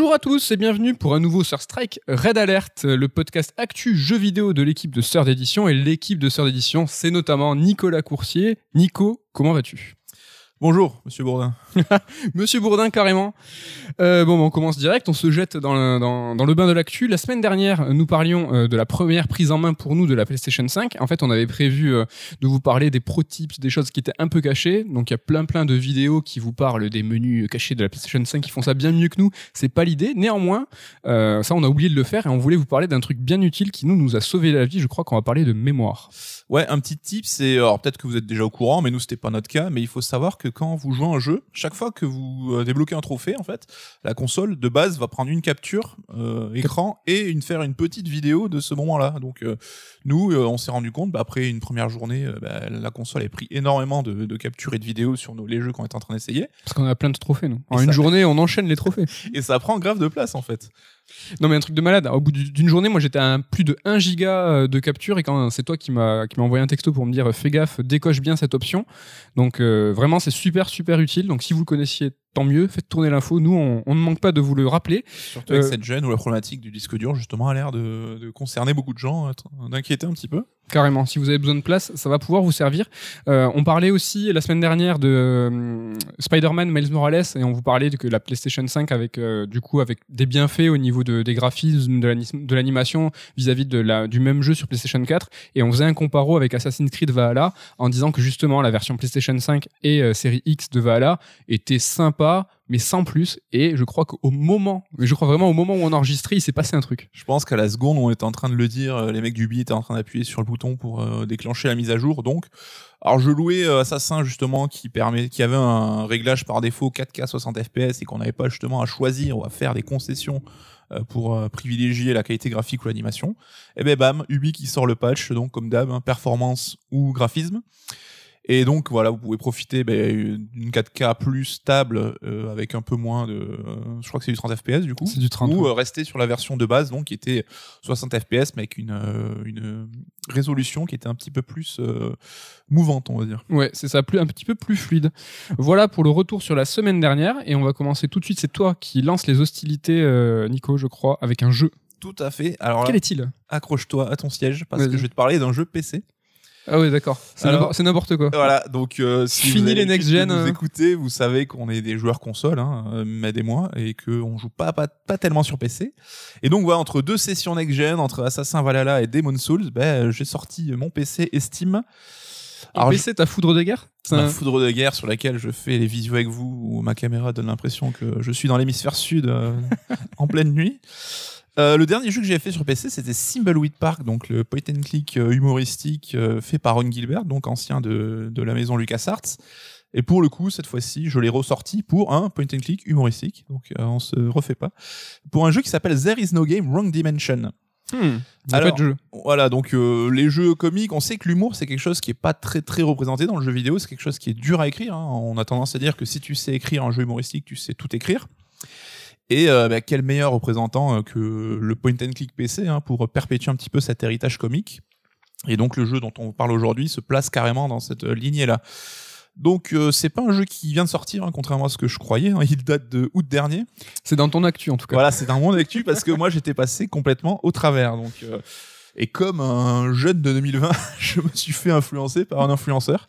Bonjour à tous et bienvenue pour un nouveau Sir Strike Red Alert, le podcast actu jeux vidéo de l'équipe de Sœur d'édition. Et l'équipe de Sœur d'édition, c'est notamment Nicolas Coursier. Nico, comment vas-tu? Bonjour, monsieur Bourdin. Monsieur Bourdin, carrément. Euh, bon, on commence direct, on se jette dans le, bain de l'actu. La semaine dernière, nous parlions euh, de la première prise en main pour nous de la PlayStation 5. En fait, on avait prévu euh, de vous parler des pro tips, des choses qui étaient un peu cachées. Donc, il y a plein plein de vidéos qui vous parlent des menus cachés de la PlayStation 5 qui font ça bien mieux que nous. C'est pas l'idée. Néanmoins, euh, ça, on a oublié de le faire et on voulait vous parler d'un truc bien utile qui nous, nous a sauvé la vie. Je crois qu'on va parler de mémoire. Ouais, un petit tip, c'est alors peut-être que vous êtes déjà au courant, mais nous c'était pas notre cas. Mais il faut savoir que quand vous jouez un jeu, chaque fois que vous euh, débloquez un trophée, en fait, la console de base va prendre une capture euh, écran et une faire une petite vidéo de ce moment-là. Donc euh, nous, euh, on s'est rendu compte, bah, après une première journée, euh, bah, la console a pris énormément de, de captures et de vidéos sur nos, les jeux qu'on est en train d'essayer, Parce qu'on a plein de trophées, nous. En Et une ça- journée, on enchaîne les trophées. et ça prend grave de place en fait. Non mais un truc de malade. Au bout du- d'une journée, moi j'étais à plus de 1 giga euh, de capture et quand c'est toi qui m'a qui m'a envoyé un texto pour me dire euh, fais gaffe, décoche bien cette option. Donc euh, vraiment c'est super super utile. Donc si vous le connaissiez, tant mieux. Faites tourner l'info. Nous on, on ne manque pas de vous le rappeler. Surtout avec Euh, cette gêne où la problématique du disque dur justement a l'air de, de concerner beaucoup de gens, être- d'inquiéter un petit peu. Carrément. Si vous avez besoin de place, ça va pouvoir vous servir. Euh, on parlait aussi la semaine dernière de euh, Spider-Man Miles Morales et on vous parlait de que la PlayStation 5 avec euh, du coup avec des bienfaits au niveau de, des graphismes, de l'ani- de l'animation vis-à-vis de la du même jeu sur PlayStation 4 et on faisait un comparo avec Assassin's Creed Valhalla en disant que justement la version PlayStation 5 et euh, série X de Valhalla était mais sans plus et je crois qu'au moment je crois vraiment au moment où on enregistrait il s'est passé un truc. Je pense qu'à la seconde, on était en train de le dire, euh, les mecs du BI étaient en train d'appuyer sur le bouton pour euh, déclencher la mise à jour. Donc, alors je louais euh, Assassin justement qui permet, qui avait un réglage par défaut 4K 60 FPS et qu'on n'avait pas justement à choisir ou à faire des concessions pour privilégier la qualité graphique ou l'animation. Et ben bam, Ubi qui sort le patch, donc comme d'hab, hein, performance ou graphisme. Et donc voilà, vous pouvez profiter ben, d'une 4K plus stable euh, avec un peu moins de, euh, je crois que c'est du 30 FPS du coup C'est du 30. ou euh, rester sur la version de base donc qui était 60 fps mais avec une une résolution qui était un petit peu plus mouvante on va dire. Ouais, c'est ça, plus, un petit peu plus fluide. Voilà pour le retour sur la semaine dernière et on va commencer tout de suite. C'est toi qui lance les hostilités, Nico, je crois, avec un jeu. Tout à fait. Alors Quel est-il? accroche-toi à ton siège parce que je vais te parler d'un jeu PC. Ah oui, d'accord. C'est n'importe- quoi. Voilà, donc euh, si Fini vous avez les next gen, euh. écoutez, vous savez qu'on est des joueurs console, hein, euh, et moi, et que on joue pas, pas pas tellement sur PC. Et donc voilà, entre deux sessions next gen, entre Assassin Valhalla et Demon Souls, ben j'ai sorti mon PC et Steam. Alors, PC, ta foudre de guerre ma un- foudre de guerre sur laquelle je fais les visuels avec vous, où ma caméra donne l'impression que je suis dans l'hémisphère sud euh, en pleine nuit. Euh, le dernier jeu que j'ai fait sur PC, c'était Thimbleweed Park, donc le point and click euh, humoristique euh, fait par Ron Gilbert, donc ancien de, de la maison LucasArts. Et pour le coup, cette fois-ci, je l'ai ressorti pour un point and click humoristique, donc euh, on se refait pas, pour un jeu qui s'appelle There Is No Game Wrong Dimension. Hmm, Alors- jeu. Voilà, donc euh, les jeux comiques, on sait que l'humour c'est quelque chose qui est pas très très représenté dans le jeu vidéo, c'est quelque chose qui est dur à écrire. hein. On a tendance à dire que si tu sais écrire un jeu humoristique, tu sais tout écrire. Et euh, bah, quel meilleur représentant euh, que le point and click PC hein, pour perpétuer un petit peu cet héritage comique. Et donc le jeu dont on parle aujourd'hui se place carrément dans cette euh, lignée-là. Donc euh, c'est pas un jeu qui vient de sortir, hein, contrairement à ce que je croyais. hein. Il date de août dernier. C'est dans ton actu en tout cas. Voilà, c'est un monde actu parce que moi j'étais passé complètement au travers. Donc, euh, et comme un jeune de 2020, je me suis fait influencer par un influenceur.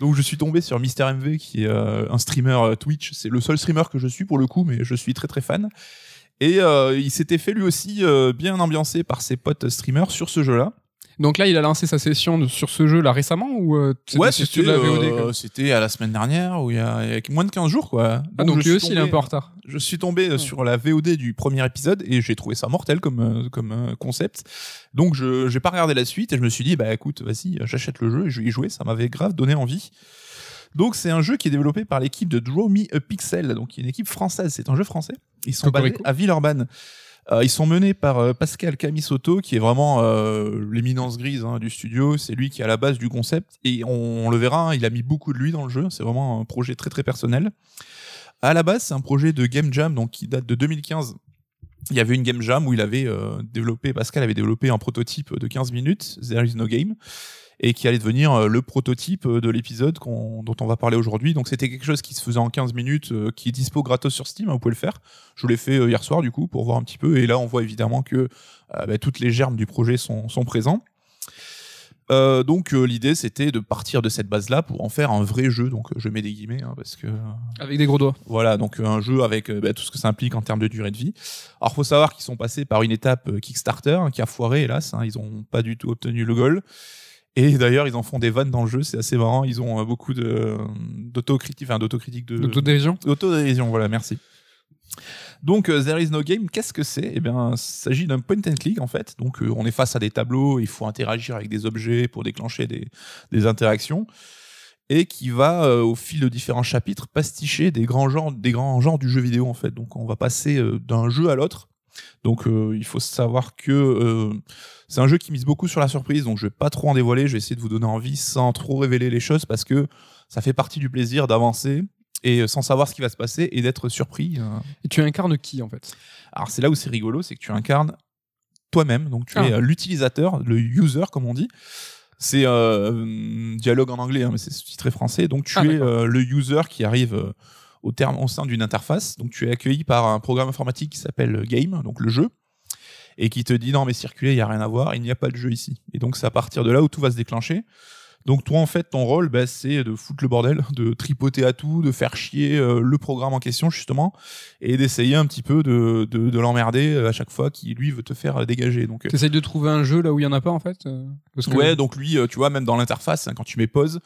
Donc je suis tombé sur Mister MV qui est euh, un streamer euh, Twitch. C'est le seul streamer que je suis pour le coup, mais je suis très très fan. Et euh, il s'était fait lui aussi bien ambiancé par ses potes streamers sur ce jeu-là. Donc là, il a lancé sa session de- sur ce jeu là récemment ou euh, c'était Ouais, c'était de la VOD euh, quoi c'était à la semaine dernière ou il y a, il y a moins de 15 jours quoi. Ah donc je lui suis aussi il est un tombé- peu en retard. je suis tombé euh, sur la VOD du premier épisode et j'ai trouvé ça mortel comme euh, comme euh, concept. Donc je j'ai pas regardé la suite et je me suis dit bah écoute vas-y j'achète le jeu et je vais y jouer. Ça m'avait grave donné envie. Donc c'est un jeu qui est développé par l'équipe de Draw Me a Pixel, donc une équipe française. C'est un jeu français. Ils sont basés à Villeurbanne. Euh, ils sont menés par euh, Pascal Camisotto, qui est vraiment euh, l'éminence grise hein, du studio. C'est lui qui est à la base du concept. Et on, le verra, hein, il a mis beaucoup de lui dans le jeu. C'est vraiment un projet très très personnel. À la base, c'est un projet de Game Jam, donc qui date de 2015 il y avait une game jam où il avait euh, développé, Pascal avait développé un prototype de 15 minutes, There is no game, et qui allait devenir euh, le prototype de l'épisode dont on va parler aujourd'hui. Donc c'était quelque chose qui se faisait en 15 minutes, euh, qui est dispo gratos sur Steam, hein, vous pouvez le faire. Je l'ai fait euh, hier soir du coup pour voir un petit peu, et là on voit évidemment que euh, bah, toutes les germes du projet sont, sont présents. Euh, donc euh, l'idée c'était de partir de cette base là pour en faire un vrai jeu donc euh, je mets des guillemets hein, parce que Avec des gros doigts. voilà, donc un jeu avec bah, tout ce que ça implique en termes de durée de vie. Alors faut savoir qu'ils sont passés par une étape Kickstarter hein, qui a foiré, hélas. hein, ils ont pas du tout obtenu le goal. Et d'ailleurs, ils en font des vannes dans le jeu, c'est assez marrant. Ils ont beaucoup d'autocritique, enfin d'autocritique de D'autodérision. Autodérision, voilà, merci. Donc, euh, There is no game, qu'est-ce que c'est? Eh bien, il s'agit d'un point and click, en fait. Donc, euh, on est face à des tableaux, il faut interagir avec des objets pour déclencher des, interactions. Et qui va, euh, au fil de différents chapitres, pasticher des grands genres, des grands genres du jeu vidéo, en fait. Donc, on va passer d'un jeu à l'autre. Donc, il faut savoir que c'est un jeu qui mise beaucoup sur la surprise. Donc, je vais pas trop en dévoiler. Je vais essayer de vous donner envie sans trop révéler les choses parce que ça fait partie du plaisir d'avancer et euh, sans savoir ce qui va se passer et d'être surpris. euh. Et tu incarnes qui en fait? Alors c'est là où c'est rigolo, c'est que tu incarnes toi-même, donc tu Ah. es euh, l'utilisateur, le user comme on dit. C'est euh, un dialogue en anglais, hein, mais c'est sous-titré français. Donc tu Ah, es euh, le user qui arrive euh, au terme au sein d'une interface. Donc tu es accueilli par un programme informatique qui s'appelle Game, donc le jeu, et qui te dit non mais circuler, il y a rien à voir, il n'y a pas de jeu ici. Et donc c'est à partir de là où tout va se déclencher. Donc toi en fait ton rôle bah, c'est de foutre le bordel, de tripoter à tout, de faire chier euh, le programme en question justement et d'essayer un petit peu de, de, de l'emmerder euh, à chaque fois qui lui veut te faire dégager. Donc euh, T'essayes de trouver un jeu là où il y en a pas en fait parce que- ouais donc lui tu vois même dans l'interface hein, quand tu mets pause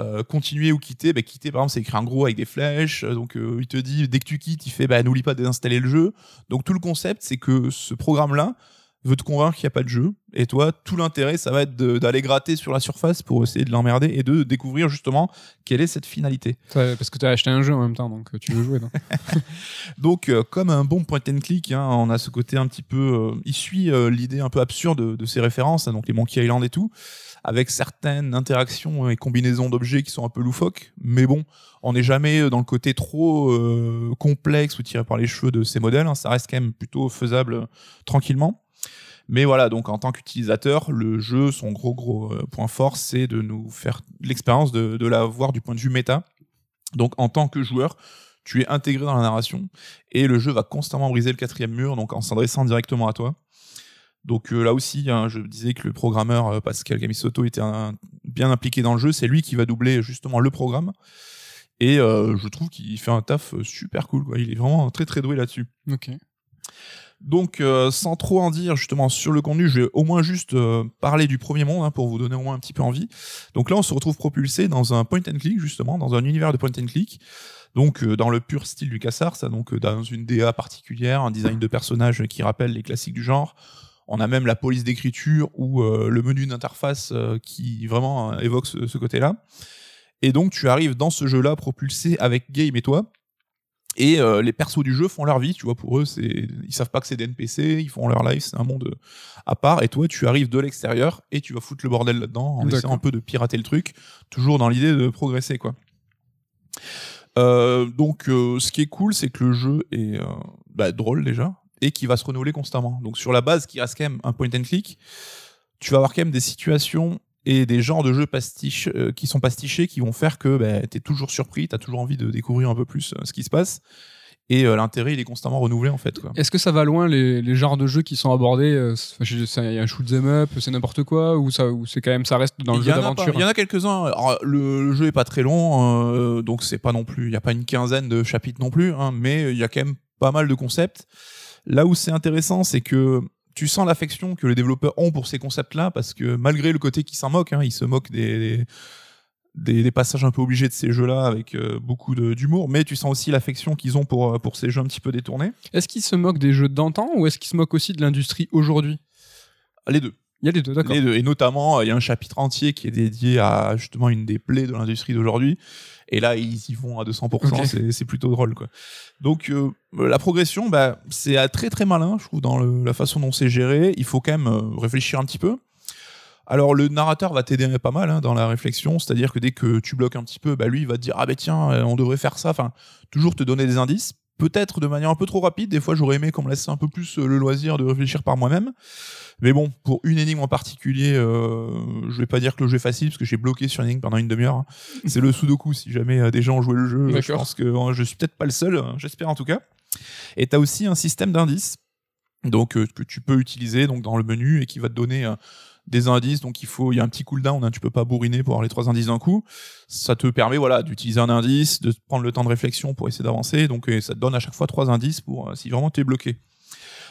euh, continuer ou quitter bah, quitter par exemple c'est écrit en gros avec des flèches donc euh, il te dit dès que tu quittes il fait bah n'oublie pas de désinstaller le jeu donc tout le concept c'est que ce programme là veut te convaincre qu'il n'y a pas de jeu et toi tout l'intérêt ça va être d'aller gratter sur la surface pour essayer de l'emmerder et de découvrir justement quelle est cette finalité Ouais, parce que t'as acheté un jeu en même temps donc euh, tu veux jouer. non Donc, euh, comme un bon point and click, hein, on a ce côté un petit peu. euh, il suit euh, l'idée un peu absurde de, de ces références, hein, donc les Monkey Island et tout, avec certaines interactions et combinaisons d'objets qui sont un peu loufoques. Mais bon, on n'est jamais dans le côté trop complexe ou tiré par les cheveux de ces modèles. hein, ça reste quand même plutôt faisable tranquillement. Mais voilà, donc en tant qu'utilisateur, le jeu, son gros gros euh, point fort, c'est de nous faire l'expérience de, de la voir du point de vue méta. Donc en tant que joueur, tu es intégré dans la narration et le jeu va constamment briser le quatrième mur, donc en s'adressant directement à toi. Donc euh, là aussi, hein, je disais que le programmeur euh, Pascal Camisotto était bien impliqué dans le jeu. C'est lui qui va doubler justement le programme. Et je trouve qu'il fait un taf super cool. Il est vraiment très très doué là-dessus. Ok. Donc, euh, sans trop en dire justement sur le contenu, je vais au moins juste euh, parler du premier monde hein, pour vous donner au moins un petit peu envie. Donc là, on se retrouve propulsé dans un point and click justement, dans un univers de point and click. Donc euh, dans le pur style du Cassar, ça donc euh, dans une DA particulière, un design de personnage qui rappelle les classiques du genre. On a même la police d'écriture ou euh, le menu d'interface euh, qui vraiment évoque ce, ce côté-là. Et donc tu arrives dans ce jeu-là propulsé avec Game et toi. Et euh, les persos du jeu font leur vie, tu vois, pour eux, c'est ils savent pas que c'est des NPC, ils font leur life, c'est un monde euh, à part. Et toi, tu arrives de l'extérieur et tu vas foutre le bordel là-dedans en D'accord. essayant un peu de pirater le truc, toujours dans l'idée de progresser, quoi. Euh, donc, euh, ce qui est cool, c'est que le jeu est euh, bah, drôle déjà et qui va se renouveler constamment. Donc, sur la base, qui reste quand même un point and click, tu vas avoir quand même des situations et des genres de jeux pastiches euh, qui sont pastichés qui vont faire que bah, tu es toujours surpris, tu as toujours envie de découvrir un peu plus euh, ce qui se passe. Et euh, l'intérêt, il est constamment renouvelé en fait. Est-ce que ça va loin les, les genres de jeux qui sont abordés Il y a un shoot 'em up, c'est n'importe quoi ou ça ou c'est quand même ça reste dans le jeu d'aventure? Il y en a quelques-uns. Le, le jeu est pas très long, donc c'est pas non plus. Il y a pas une quinzaine de chapitres non plus, hein, mais il y a quand même pas mal de concepts. Là où c'est intéressant, c'est que tu sens l'affection que les développeurs ont pour ces concepts-là, parce que malgré le côté qui s'en moque, hein, ils se moquent des, des, des- des passages un peu obligés de ces jeux-là avec euh, beaucoup d'humour, mais tu sens aussi l'affection qu'ils ont pour, euh, pour ces jeux un petit peu détournés. Est-ce qu'ils se moquent des jeux d'antan ou est-ce qu'ils se moquent aussi de l'industrie aujourd'hui? Les deux. Il y a les deux, d'accord. Les deux. Et notamment, euh, il y a un chapitre entier qui est dédié à justement une des plaies de l'industrie d'aujourd'hui. Et là, ils y vont à 200%. Ok. C'est, c'est plutôt drôle, quoi. Donc, euh, la progression, bah, c'est très très malin, je trouve, dans le- la façon dont c'est géré. Il faut quand même euh, réfléchir un petit peu. Alors, le narrateur va t'aider pas mal hein, dans la réflexion, c'est-à-dire que dès que tu bloques un petit peu, bah, lui, il va te dire ah ben tiens, euh, on devrait faire ça. Enfin, toujours te donner des indices. Peut-être de manière un peu trop rapide. Des fois, j'aurais aimé qu'on me laisse un peu plus euh, le loisir de réfléchir par moi-même. Mais bon, pour une énigme en particulier, euh, je vais pas dire que le jeu est facile parce que j'ai bloqué sur une énigme pendant une demi-heure. C'est le Sudoku. Si jamais euh, des gens ont joué le jeu, je D'accord. pense que euh, je suis peut-être pas le seul. euh, J'espère en tout cas. Et tu as aussi un système d'indices donc euh, que tu peux utiliser donc dans le menu et qui va te donner euh, des indices donc il faut il y a un petit cooldown hein, tu peux pas bourriner pour avoir les trois indices d'un coup. Ça te permet voilà d'utiliser un indice de prendre le temps de réflexion pour essayer d'avancer donc ça te donne à chaque fois trois indices pour euh, si vraiment tu es bloqué.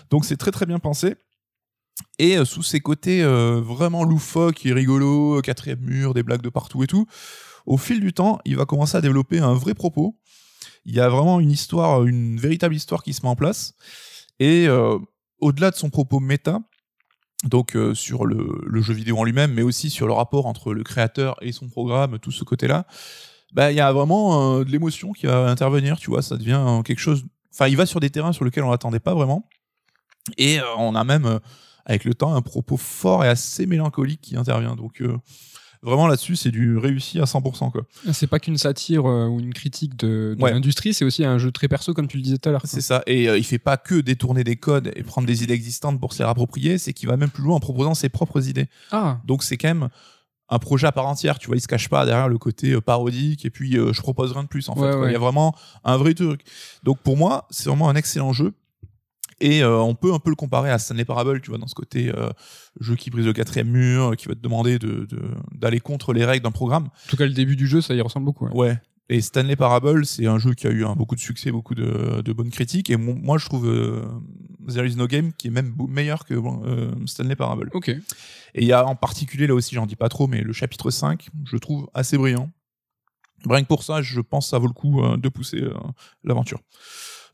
Donc c'est très très bien pensé. Et euh, sous ces côtés euh, vraiment loufoques et rigolo quatrième mur des blagues de partout et tout au fil du temps il va commencer à développer un vrai propos. Il y a vraiment une histoire une véritable histoire qui se met en place. Et au-delà de son propos méta, donc euh, sur le, jeu vidéo en lui-même, mais aussi sur le rapport entre le créateur et son programme, tout ce côté-là, bah il y a vraiment euh, de l'émotion qui va intervenir, tu vois, ça devient euh, quelque chose. Enfin, il va sur des terrains sur lesquels on l'attendait pas vraiment, et on a même avec le temps un propos fort et assez mélancolique qui intervient. Donc vraiment là-dessus, c'est du réussi à 100%. Quoi. C'est pas qu'une satire euh, ou une critique de, de Ouais. l'industrie, c'est aussi un jeu très perso, comme tu le disais tout à l'heure. C'est ça. Et euh, il fait pas que détourner des codes et prendre des idées existantes pour se les rapproprier, c'est qu'il va même plus loin en proposant ses propres idées. Ah, Donc c'est quand même un projet à part entière, tu vois, il se cache pas derrière le côté euh, parodique et puis euh, je propose rien de plus en fait. Ouais, quoi. ouais. Il y a vraiment un vrai truc. Donc pour moi, c'est vraiment un excellent jeu. Et euh, on peut un peu le comparer à Stanley Parable, tu vois, dans ce côté euh, jeu qui brise le quatrième mur, euh, qui va te demander de de- d'aller contre les règles d'un programme. en tout cas, le début du jeu, ça y ressemble beaucoup. ouais. Ouais. Et Stanley Parable, c'est un jeu qui a eu hein, beaucoup de succès, beaucoup de, de bonnes critiques. Et mon- moi, je trouve euh, There is no game qui est même meilleur que euh, Stanley Parable. Ok. Et il y a en particulier, là aussi, j'en dis pas trop, mais le chapitre 5, je trouve assez brillant. Rien que pour ça, je pense que ça vaut le coup euh, de pousser euh, l'aventure.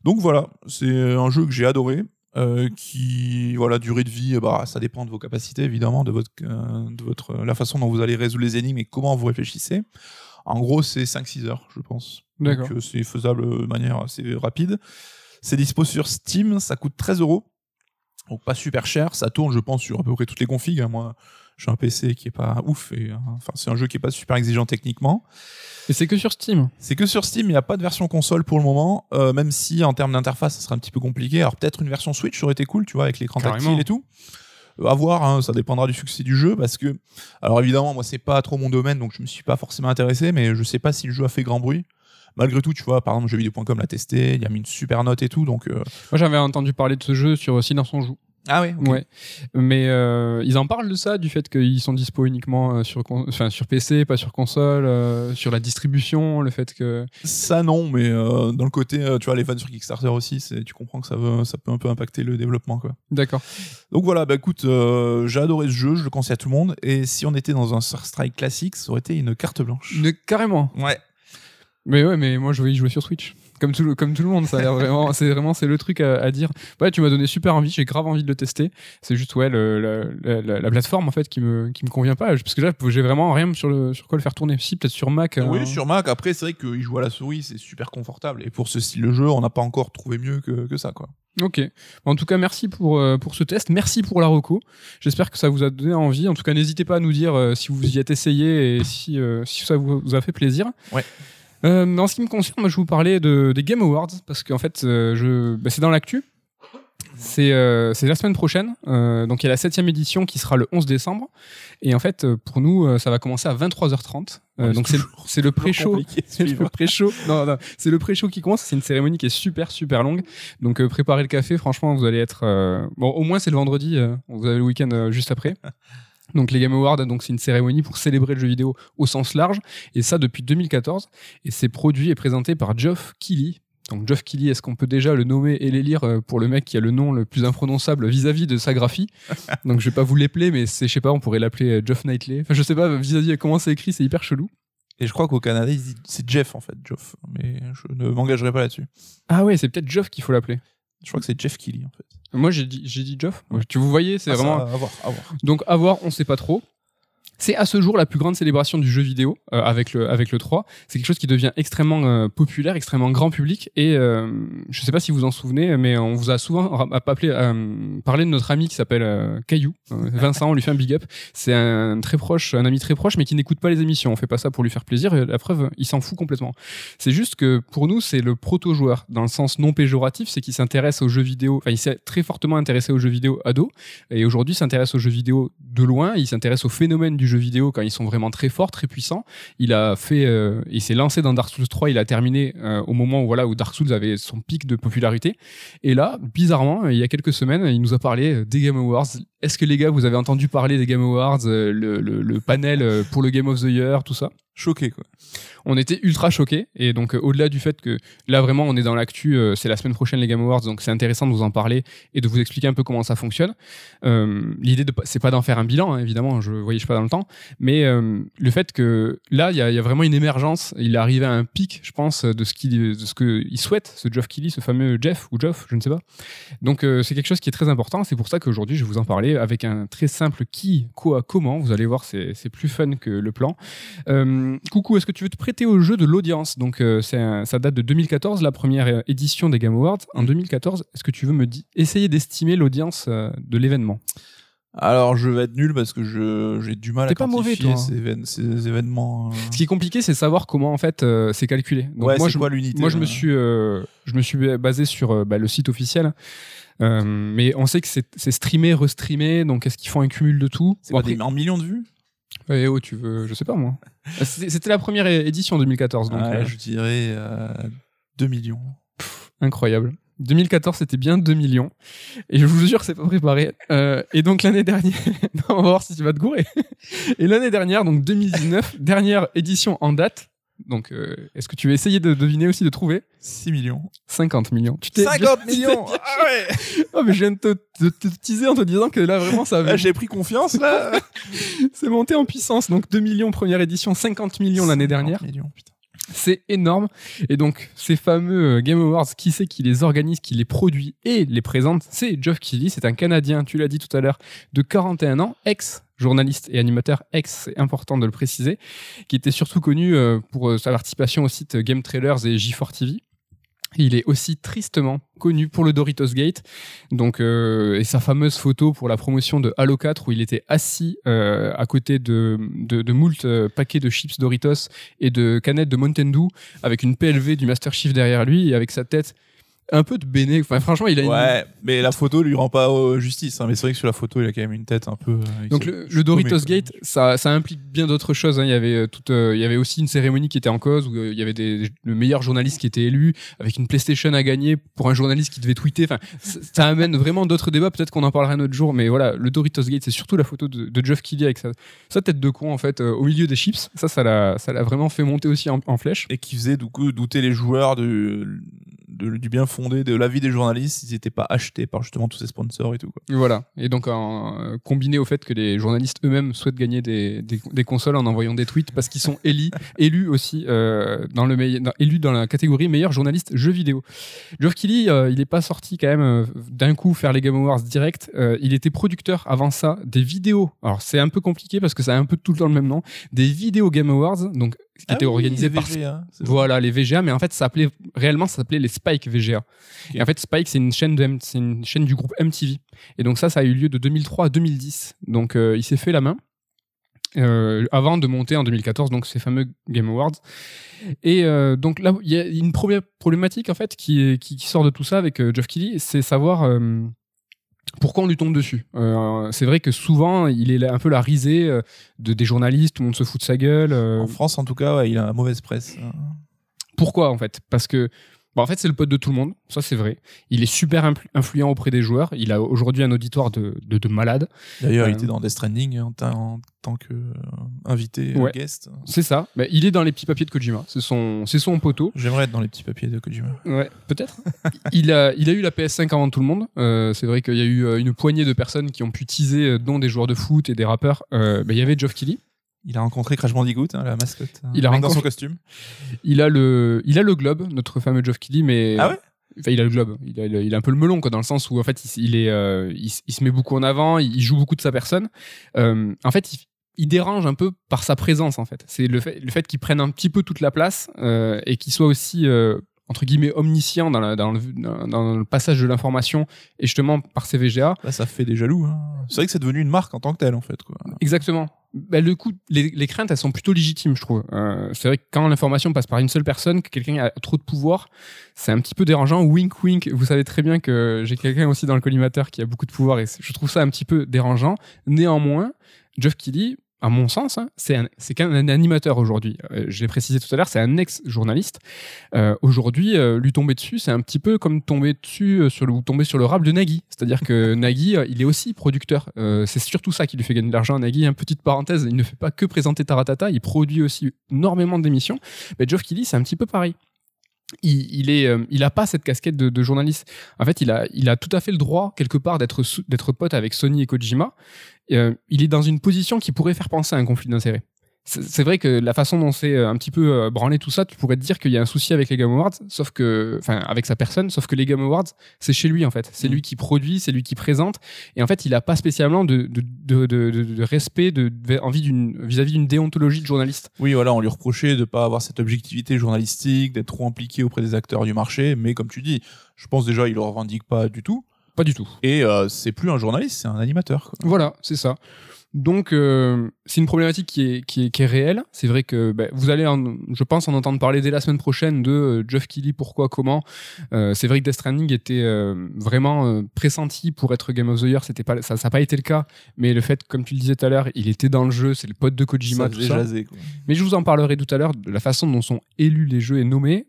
Donc voilà, c'est un jeu que j'ai adoré. euh, qui voilà durée de vie bah ça dépend de vos capacités évidemment de votre euh, de votre la façon dont vous allez résoudre les énigmes et comment vous réfléchissez en gros c'est 5 6 heures je pense D'accord. euh, c'est faisable de manière assez rapide c'est dispo sur Steam ça coûte 13 euros donc pas super cher ça tourne je pense sur à peu près toutes les configs hein. moi j'ai un PC qui est pas ouf et euh, enfin c'est un jeu qui est pas super exigeant techniquement Et c'est que sur Steam. c'est que sur Steam, il n'y a pas de version console pour le moment, euh, même si en termes d'interface, ça serait un petit peu compliqué. Alors peut-être une version Switch aurait été cool, tu vois, avec l'écran tactile et tout. Euh, à voir, hein, ça dépendra du succès du jeu, parce que, alors évidemment, moi c'est pas trop mon domaine, donc je me suis pas forcément intéressé, mais je sais pas si le jeu a fait grand bruit. Malgré tout, tu vois, par exemple, jeuxvideo.com l'a testé, il a mis une super note et tout, donc. euh, Moi, j'avais entendu parler de ce jeu sur Silence on joue. Ah ouais. Ouais. Mais euh, ils en parlent de ça, du fait qu'ils sont dispo uniquement euh, sur, con- enfin, sur PC, pas sur console, euh, sur la distribution, le fait que. Ça non, mais euh, dans le côté, euh, tu vois, les fans sur Kickstarter aussi, c'est, tu comprends que ça, veut, ça peut un peu impacter le développement, quoi. D'accord. Donc voilà, bah écoute, euh, j'ai adoré ce jeu, je le conseille à tout le monde. Et si on était dans un Star Strike classique, ça aurait été une carte blanche. Carrément. Ouais. Mais ouais, mais moi je vais y jouer sur Switch. Comme tout, le- comme tout le monde, ça a l'air vraiment, c'est vraiment, c'est le truc à, à dire. Ouais, tu m'as donné super envie, j'ai grave envie de le tester. C'est juste, ouais, le- la, la- la- la plateforme, en fait, qui me, qui me convient pas. Parce que là, j'ai vraiment rien sur le, sur quoi le faire tourner. Si, peut-être sur Mac. euh, Oui, sur Mac. Après, c'est vrai qu'il joue à la souris, c'est super confortable. Et pour ce style de jeu, on n'a pas encore trouvé mieux que, que ça, quoi. Ok. En tout cas, merci pour, euh, pour ce test. Merci pour la reco. J'espère que ça vous a donné envie. En tout cas, n'hésitez pas à nous dire euh, si vous y êtes essayé et si, euh, si ça vous, vous a fait plaisir. Ouais. Euh, en ce qui me concerne, moi, je vous parlais de, des Game Awards parce qu'en fait, euh, je, bah, c'est dans l'actu. C'est euh, la semaine prochaine. Euh, donc, il y a la septième édition qui sera le 11 décembre. Et en fait, euh, pour nous, euh, ça va commencer à 23h30. Euh, Ouais, donc, c'est le pré-show. C'est le pré-show. Non, non, c'est le pré-show qui commence. C'est une cérémonie qui est super, super longue. Donc, préparez le café. Franchement, vous allez être. euh, Bon, au moins, c'est le vendredi. Vous avez le week-end juste après. Donc, les Game Awards, donc, c'est une cérémonie pour célébrer le jeu vidéo au sens large. Et ça, depuis 2014. Et c'est produit et présenté par Geoff Keighley. Donc, Geoff Keighley, est-ce qu'on peut déjà le nommer et l'élire euh, pour le mec qui a le nom le plus imprononçable vis-à-vis de sa graphie? Donc, je vais pas vous l'épeler, mais c'est, je sais pas, on pourrait l'appeler euh, Geoff Knightley. Enfin, je sais pas, vis-à-vis de comment c'est écrit, c'est hyper chelou. Et je crois qu'au Canada, c'est Jeff, en fait, Geoff. Mais je ne m'engagerai pas là-dessus. Ah ouais, c'est peut-être Geoff qu'il faut l'appeler. Je crois que c'est Jeff Keighley, en fait. Moi, j'ai dit, j'ai dit Geoff. Tu vous voyez, c'est Ah, ça, vraiment. À voir, à voir. Donc, à voir, on sait pas trop. C'est à ce jour la plus grande célébration du jeu vidéo euh, avec le avec le 3. C'est quelque chose qui devient extrêmement euh, populaire, extrêmement grand public et euh, je sais pas si vous en souvenez mais on vous a souvent appelé parlé de notre ami qui s'appelle Caillou. Vincent, on lui fait un big up. C'est un très proche, un ami très proche mais qui n'écoute pas les émissions. On fait pas ça pour lui faire plaisir et la preuve, il s'en fout complètement. C'est juste que pour nous, c'est le proto-joueur dans le sens non péjoratif, c'est qu'il s'intéresse aux jeux vidéo, enfin il s'est très fortement intéressé aux jeux vidéo ado et aujourd'hui s'intéresse aux jeux vidéo de loin, il s'intéresse au du jeu vidéo quand ils sont vraiment très forts, très puissants. Il a fait, euh, s'est lancé dans Dark Souls 3, il a terminé euh, au moment où voilà où Dark Souls avait son pic de popularité. Et là, bizarrement, il y a quelques semaines, il nous a parlé des Game Awards. Est-ce que les gars, vous avez entendu parler des Game Awards, euh, le, panel pour le Game of the Year, tout ça? Choqué, quoi. on était ultra choqués et donc euh, au-delà du fait que là vraiment on est dans l'actu euh, c'est la semaine prochaine les Game Awards donc c'est intéressant de vous en parler et de vous expliquer un peu comment ça fonctionne. Euh, l'idée c'est pas d'en faire un bilan hein, évidemment je voyage pas dans le temps mais le fait que là il y a, vraiment une émergence il est arrivé à un pic je pense de ce qu'il de ce que il souhaite ce Geoff Keighley ce fameux Jeff ou Geoff je ne sais pas. Donc c'est quelque chose qui est très important c'est pour ça qu'aujourd'hui je vais vous en parler avec un très simple qui quoi comment vous allez voir c'est plus fun que le plan coucou, est-ce que tu veux te prêter au jeu de l'audience? Donc, euh, un- ça date de 2014, la première édition des Game Awards. En 2014, est-ce que tu veux me essayer d'estimer l'audience euh, de l'événement? Alors, je vais être nul parce que je j'ai du mal à pas mauvais, toi, hein. ces, évén- ces événements. euh. Ce qui est compliqué, c'est savoir comment en fait euh, c'est calculé. Donc, ouais, moi, je, quoi moi, je me suis, euh, je me suis basé sur bah, le site officiel. Mais on sait que c'est streamé, restreamé, donc est-ce qu'ils font un cumul de tout? C'est Bon, pas des en millions de vues? Eh oh, tu veux, je sais pas moi. C'était c'était la première édition en 2014, donc euh, Je dirais euh, 2 millions. Incroyable. 2014, c'était bien 2 millions. Et je vous jure, c'est pas préparé. Euh, et donc l'année dernière, Non, on va voir si tu vas te gourer. Et l'année dernière, donc 2019, dernière édition en date. Donc, euh, est-ce que tu vas essayer de deviner aussi, de trouver? 6 millions. 50 millions. Tu t'es 50 bien- millions Ah ouais Oh, mais je viens de te, te teaser en te disant que là, vraiment, ça Ah, avait... J'ai pris confiance là c'est monté en puissance. Donc 2 millions première édition, 50 millions l'année 50 dernière. millions, putain. C'est énorme. Et donc, ces fameux euh, Game Awards, qui c'est qui les organise, qui les produit et les présente? C'est Geoff Keighley. C'est un Canadien, tu l'as dit tout à l'heure, de 41 ans, ex-journaliste et animateur, ex, c'est important de le préciser, qui était surtout connu euh, pour euh, sa participation au site Game Trailers et G4 TV. Il est aussi tristement connu pour le Doritos Gate, donc euh, et sa fameuse photo pour la promotion de Halo 4 où il était assis euh, à côté de de, moult euh, paquets de chips Doritos et de canettes de Mountain Dew avec une PLV du Master Chief derrière lui et avec sa tête un peu de béné. Enfin, franchement, il a une- Ouais, mais la photo lui rend pas euh, justice. hein. Mais c'est vrai que sur la photo, il a quand même une tête un peu. euh, Donc le, Doritos. Gate, ça, ça implique bien d'autres choses. hein. Il y avait euh, toute, euh, il y avait aussi une cérémonie qui était en cause où il y avait des, le meilleur journaliste qui était élu avec une PlayStation à gagner pour un journaliste qui devait tweeter. Enfin, ça, ça amène vraiment d'autres débats. Peut-être qu'on en parlera un autre jour, mais voilà, le Doritos Gate, c'est surtout la photo de, de Geoff Keighley avec sa, sa tête de con en fait au milieu des chips. Ça, ça l'a, ça l'a vraiment fait monter aussi en, en flèche. Et qui faisait du coup douter les joueurs de, du bien fondé de l'avis des journalistes s'ils n'étaient pas achetés par justement tous ces sponsors et tout. Quoi. Voilà. Et donc, euh, combiné au fait que les journalistes eux-mêmes souhaitent gagner des, des, consoles en envoyant des tweets parce qu'ils sont élus, élus aussi euh, dans le élus dans la catégorie meilleur journaliste jeux vidéo. Geoff Keighley, euh, il est pas sorti quand même euh, d'un coup faire les Game Awards direct. Il était producteur avant ça des vidéos. Alors c'est un peu compliqué parce que ça a un peu tout le temps le même nom. Des vidéos Game Awards, donc qui Ah étaient organisés par VGA, c'est voilà, les VGA, mais en fait, ça s'appelait réellement, ça s'appelait les Spike VGA. Et en fait, Spike, c'est une chaîne de M- c'est une chaîne du groupe MTV. Et donc ça, ça a eu lieu de 2003 à 2010. Donc euh, il s'est fait la main. euh, avant de monter en 2014 donc ces fameux Game Awards et euh, donc là il y a une première problématique en fait qui, est- qui, qui sort de tout ça avec Geoff Keighley c'est savoir pourquoi on lui tombe dessus? Euh, C'est vrai que souvent, il est un peu la risée euh, de, des journalistes, tout le monde se fout de sa gueule. euh, En France, en tout cas, ouais, il a mauvaise presse. pourquoi en fait? Parce que bon, en fait c'est le pote de tout le monde, ça c'est vrai. Il est super influent auprès des joueurs. Il a aujourd'hui un auditoire de, de, de malades. D'ailleurs, il Euh, était dans Death Stranding en, ta- en tant que euh, invité, euh, Ouais. guest. C'est ça. Bah, il est dans les petits papiers de Kojima. C'est son, c'est son poteau. J'aimerais être dans les petits papiers de Kojima. Ouais, peut-être. il, a, il a eu la PS5 avant tout le monde. Euh, c'est vrai qu'il y a eu une poignée de personnes qui ont pu teaser, dont des joueurs de foot et des rappeurs. Bah, il y avait Geoff Keighley. Il a rencontré Crash Bandicoot, hein, la mascotte. hein, Il a dans son costume. Il a le, il a le globe, notre fameux Geoff Keighley, mais Ah ouais? Enfin, il a le globe. Il a, il a un peu le melon, quoi, dans le sens où en fait, il, il est, euh, il, se met beaucoup en avant, il, joue beaucoup de sa personne. Euh, en fait, il, il dérange un peu par sa présence en fait. C'est le fait, le fait qu'il prenne un petit peu toute la place euh, et qu'il soit aussi euh, entre guillemets omniscient dans, la- dans le, dans- dans le passage de l'information et justement par ses VGA. Là, ça fait des jaloux. hein. C'est vrai que c'est devenu une marque en tant que telle, en fait. Quoi. Exactement. Ben, le coup, les, craintes, elles sont plutôt légitimes, je trouve. Euh, c'est vrai que quand l'information passe par une seule personne, que quelqu'un a trop de pouvoir, c'est un petit peu dérangeant. Wink, wink. Vous savez très bien que j'ai quelqu'un aussi dans le collimateur qui a beaucoup de pouvoir et je trouve ça un petit peu dérangeant. Néanmoins, Geoff Keighley, à mon sens, hein, c'est c'est qu'un un animateur aujourd'hui. Euh, je l'ai précisé tout à l'heure, c'est un ex-journaliste. Euh, aujourd'hui, euh, lui tomber dessus, c'est un petit peu comme tomber dessus sur le, ou tomber sur le rap de Nagui. C'est-à-dire que Nagui, il est aussi producteur. C'est surtout ça qui lui fait gagner de l'argent. Nagui, une petite parenthèse, il ne fait pas que présenter Taratata, il produit aussi énormément d'émissions. Mais Geoff Keighley, c'est un petit peu pareil. Il, euh, il a pas cette casquette de, journaliste. En fait, il a, tout à fait le droit quelque part d'être pote avec Sony et Kojima. Euh, il est dans une position qui pourrait faire penser à un conflit d'intérêts. C'est vrai que la façon dont c'est euh, un petit peu euh, branlé tout ça, tu pourrais te dire qu'il y a un souci avec les Game Awards, sauf que, enfin, avec sa personne, sauf que les Game Awards, c'est chez lui en fait. C'est Mm. lui qui produit, c'est lui qui présente, et en fait, il a pas spécialement de, de, de, de, de- de respect, de, de- envie d'une vis-à-vis d'une déontologie de journaliste. Oui, voilà, on lui reprochait de pas avoir cette objectivité journalistique, d'être trop impliqué auprès des acteurs du marché. Mais comme tu dis, je pense déjà, il le revendique pas du tout. Pas du tout. Et euh, c'est plus un journaliste, c'est un animateur. Quoi. Voilà, c'est ça. Donc, euh, c'est une problématique qui est, qui est, qui est réelle. C'est vrai que ben, vous allez, en- je pense, en entendre parler dès la semaine prochaine de euh, Geoff Keighley, pourquoi, comment. Euh, c'est vrai que Death Stranding était euh, vraiment euh, pressenti pour être Game of the Year. C'était pas, ça n'a pas été le cas. Mais le fait, comme tu le disais tout à l'heure, il était dans le jeu, c'est le pote de Kojima, Ça tout faisait ça. jaser, quoi. Mais je vous en parlerai tout à l'heure de la façon dont sont élus les jeux et nommés.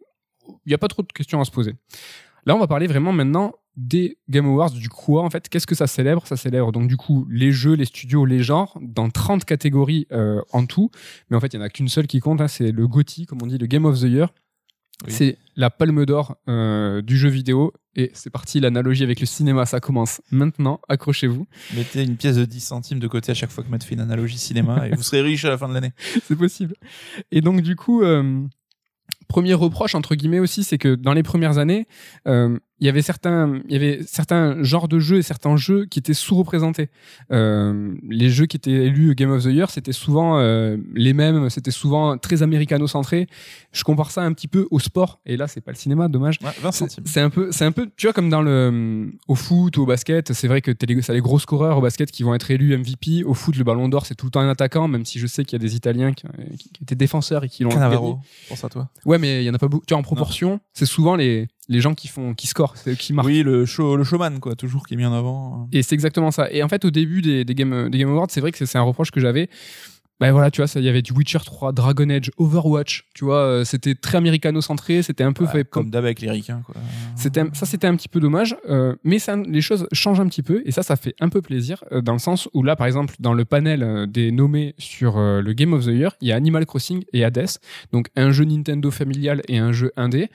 Il n'y a pas trop de questions à se poser. Là, on va parler vraiment maintenant des Game Awards, du quoi en fait. Qu'est-ce que ça célèbre? Ça célèbre donc du coup les jeux, les studios, les genres, dans 30 catégories euh, en tout. Mais en fait, il n'y en a qu'une seule qui compte, hein, c'est le GOTY, comme on dit, le Game of the Year. Oui. C'est la palme d'or euh, du jeu vidéo. Et c'est parti, l'analogie avec le cinéma, ça commence maintenant. Accrochez-vous. Mettez une pièce de 10 centimes de côté à chaque fois que Matt fait une analogie cinéma et vous serez riche à la fin de l'année. c'est possible. Et donc, du coup, euh, premier reproche, entre guillemets aussi, c'est que dans les premières années, il y avait certains, il y avait certains genres de jeux et certains jeux qui étaient sous-représentés. Euh, les jeux qui étaient élus Game of the Year, c'était souvent euh, les mêmes, c'était souvent très américano-centré. Je compare ça un petit peu au sport, et là, c'est pas le cinéma, dommage. Ouais, 20 C'est un peu, c'est un peu, tu vois, comme dans le, au foot, au basket, c'est vrai que t'as les, les gros scoreurs au basket qui vont être élus MVP. Au foot, le ballon d'or, c'est tout le temps un attaquant, même si je sais qu'il y a des Italiens qui, étaient défenseurs et qui l'ont Cannavaro, pense à toi. Ouais, mais il y en a pas beaucoup. Tu vois, en proportion, c'est souvent les, les gens qui font, qui scorent, qui marquent. Oui, le, show, le showman, quoi, toujours qui est mis en avant. Et c'est exactement ça. Et en fait, au début des, des, Game, des Game Awards, c'est vrai que c'est un reproche que j'avais. Ben voilà, tu vois, il y avait du Witcher 3, Dragon Age, Overwatch. Tu vois, euh, c'était très américano-centré, c'était un peu Ouais, fait comme d'hab avec les ricains, quoi. C'était ça, c'était un petit peu dommage, euh, mais ça, les choses changent un petit peu et ça, ça fait un peu plaisir euh, dans le sens où là, par exemple, dans le panel des nommés sur euh, le Game of the Year, il y a Animal Crossing et Hades, donc un jeu Nintendo familial et un jeu indé.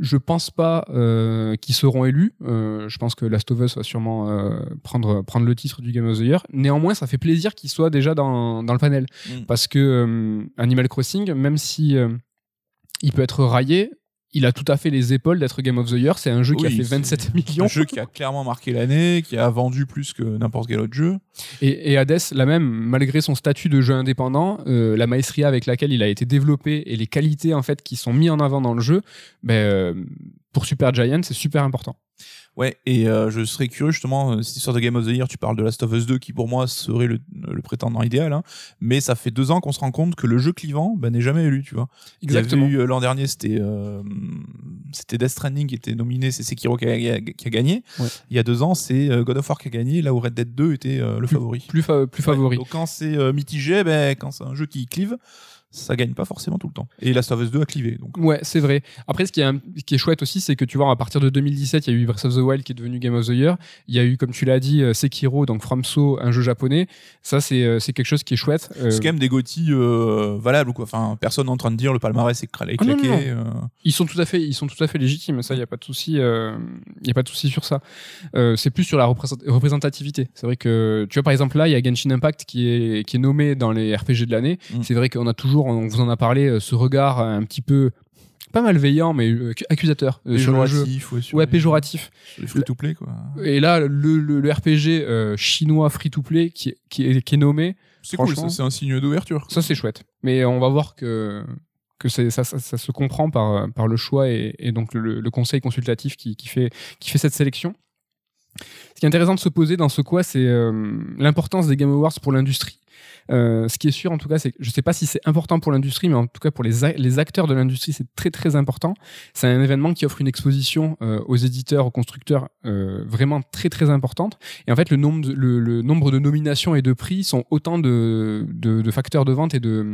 Je pense pas euh, qu'ils seront élus. Euh, je pense que Last of Us va sûrement euh, prendre prendre le titre du Game of the Year. Néanmoins, ça fait plaisir qu'ils soient déjà dans, dans le panel Mm. parce que euh, Animal Crossing, même si euh, il peut être raillé, il a tout à fait les épaules d'être Game of the Year. C'est un jeu qui a fait c'est 27 millions. Un jeu qui a clairement marqué l'année, qui a vendu plus que n'importe quel autre jeu. Et, et Hades, la même, malgré son statut de jeu indépendant, euh, la maestria avec laquelle il a été développé et les qualités en fait qui sont mis en avant dans le jeu, euh, pour Super Giant, c'est super important. Ouais, et euh, je serais curieux justement, euh, cette histoire de Game of the Year, tu parles de Last of Us 2 qui pour moi serait le, le prétendant idéal, hein, mais ça fait deux ans qu'on se rend compte que le jeu clivant ben, n'est jamais élu, tu vois. Il y avait eu, euh, L'an dernier, c'était euh, c'était Death Stranding qui était nominé, c'est Sekiro qui a, qui a gagné. Ouais. Il y a deux ans, c'est euh, God of War qui a gagné, là où Red Dead 2 était euh, le favori. Plus, fa- plus favori. Ouais, donc quand c'est mitigé, ben, quand c'est un jeu qui clive, ça gagne pas forcément tout le temps. Et Last of Us 2 a clivé. Donc. Ouais, c'est vrai. Après, ce qui est, un- ce qui est chouette aussi, c'est que tu vois, à partir de 2017, il y a eu Breath of the Wild qui est devenu Game of the Year. Il y a eu, comme tu l'as dit, euh, Sekiro, donc FromSo, un jeu japonais. Ça, c'est euh, c'est quelque chose qui est chouette. Euh, C'est quand même des GOTY euh, valables, quoi. Enfin, personne n'est en train de dire le palmarès est cra- est Ah non, non, claqué. euh. Ils sont tout à fait, ils sont tout à fait légitimes. Ça, il y a pas de souci. Il y a pas de souci sur ça. C'est plus sur la représent- représentativité. C'est vrai que tu vois, par exemple, là, il y a Genshin Impact qui est qui est nommé dans les RPG de l'année. Mm. C'est vrai qu'on a toujours, on vous en a parlé, euh, ce regard euh, un petit peu pas malveillant, mais euh, accusateur euh, sur le jeu. Péjoratif, ouais, sur Ouais, les- péjoratif. sur les free-to-play, quoi. Et là, le, le, le RPG euh, chinois free-to-play qui, est- qui, est, qui est nommé, C'est cool, c'est un signe d'ouverture. ça c'est chouette. Mais on va voir que ça, ça, ça se comprend par par le choix et, et donc le, le conseil consultatif qui, qui fait qui fait cette sélection. Ce qui est intéressant de se poser dans ce quoi, c'est euh, l'importance des Game Awards pour l'industrie. Euh, ce qui est sûr, en tout cas, c'est que je sais pas si c'est important pour l'industrie, mais en tout cas pour les, acteurs de l'industrie, c'est très très important. C'est un événement qui offre une exposition euh, aux éditeurs, aux constructeurs euh, vraiment très très importante. Et en fait, le nombre, de, le, le nombre de nominations et de prix sont autant de, de, de facteurs de vente et de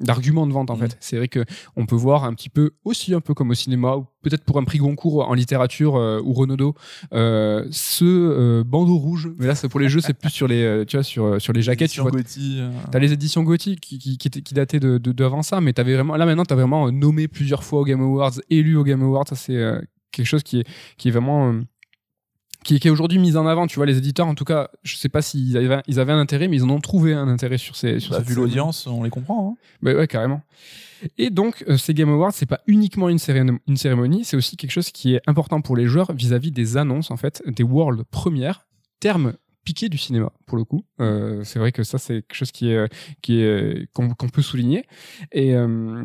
d'arguments de vente en Mhm. fait. C'est vrai que on peut voir un petit peu aussi un peu comme au cinéma, peut-être pour un prix Goncourt en littérature euh, ou Renaudot, euh, ce euh, bandeau rouge. Mais là, c'est pour les jeux, c'est plus sur les, tu vois, sur sur les jaquettes. Tu vois, T'as les éditions gothiques qui, qui, qui, étaient- qui dataient de, de, d'avant ça, mais t'avais vraiment, là maintenant, t'as vraiment euh, nommé plusieurs fois aux Game Awards, élu aux Game Awards. Ça, c'est quelque chose qui est, qui est vraiment, qui, qui est aujourd'hui mis en avant. Tu vois, les éditeurs, en tout cas, je sais pas s'ils avaient, ils avaient un intérêt, mais ils en ont trouvé un intérêt sur ces, sur bah, cette vu l'audience, on les comprend. hein. Bah ouais, carrément. Et donc, euh, ces Game Awards, c'est pas uniquement une, cérémonie, une cérémonie, c'est aussi quelque chose qui est important pour les joueurs vis-à-vis des annonces, en fait, des world premières, terme piqué du cinéma, pour le coup. Euh, c'est vrai que ça, c'est quelque chose qui est, qui est, qu'on, peut souligner. Et, euh,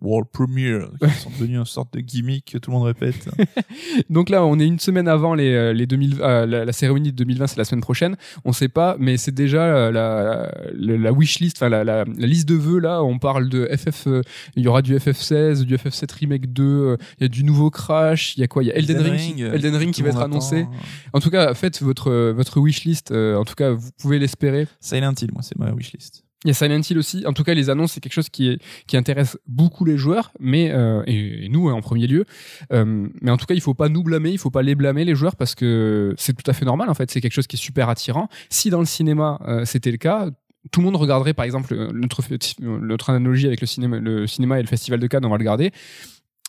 World Premiere, qui sont devenus une sorte de gimmick que tout le monde répète. donc là, on est une semaine avant les, euh, les 2000, euh, la, la cérémonie de 2020, c'est la semaine prochaine. On sait pas, mais c'est déjà euh, la, la, la wish list, enfin la, la, la liste de vœux là. On parle de FF, euh, il y aura du FF16, du FF7 remake 2, euh, il y a du nouveau Crash, il y a quoi Il y a Elden, Ring, qui- Elden Ring qui va être annoncé. En tout cas, faites votre votre wish list. euh, en tout cas, vous pouvez l'espérer. Silent Hill, moi, c'est ma wishlist. Il y a Silent Hill aussi. En tout cas, les annonces, c'est quelque chose qui, est, qui intéresse beaucoup les joueurs, mais euh, et, nous hein, en premier lieu. Euh, mais en tout cas, il faut pas nous blâmer, il faut pas les blâmer les joueurs parce que c'est tout à fait normal. En fait, c'est quelque chose qui est super attirant. Si dans le cinéma euh, c'était le cas, tout le monde regarderait, par exemple, euh, notre, notre analogie avec le cinéma, le cinéma et le festival de Cannes, on va le garder.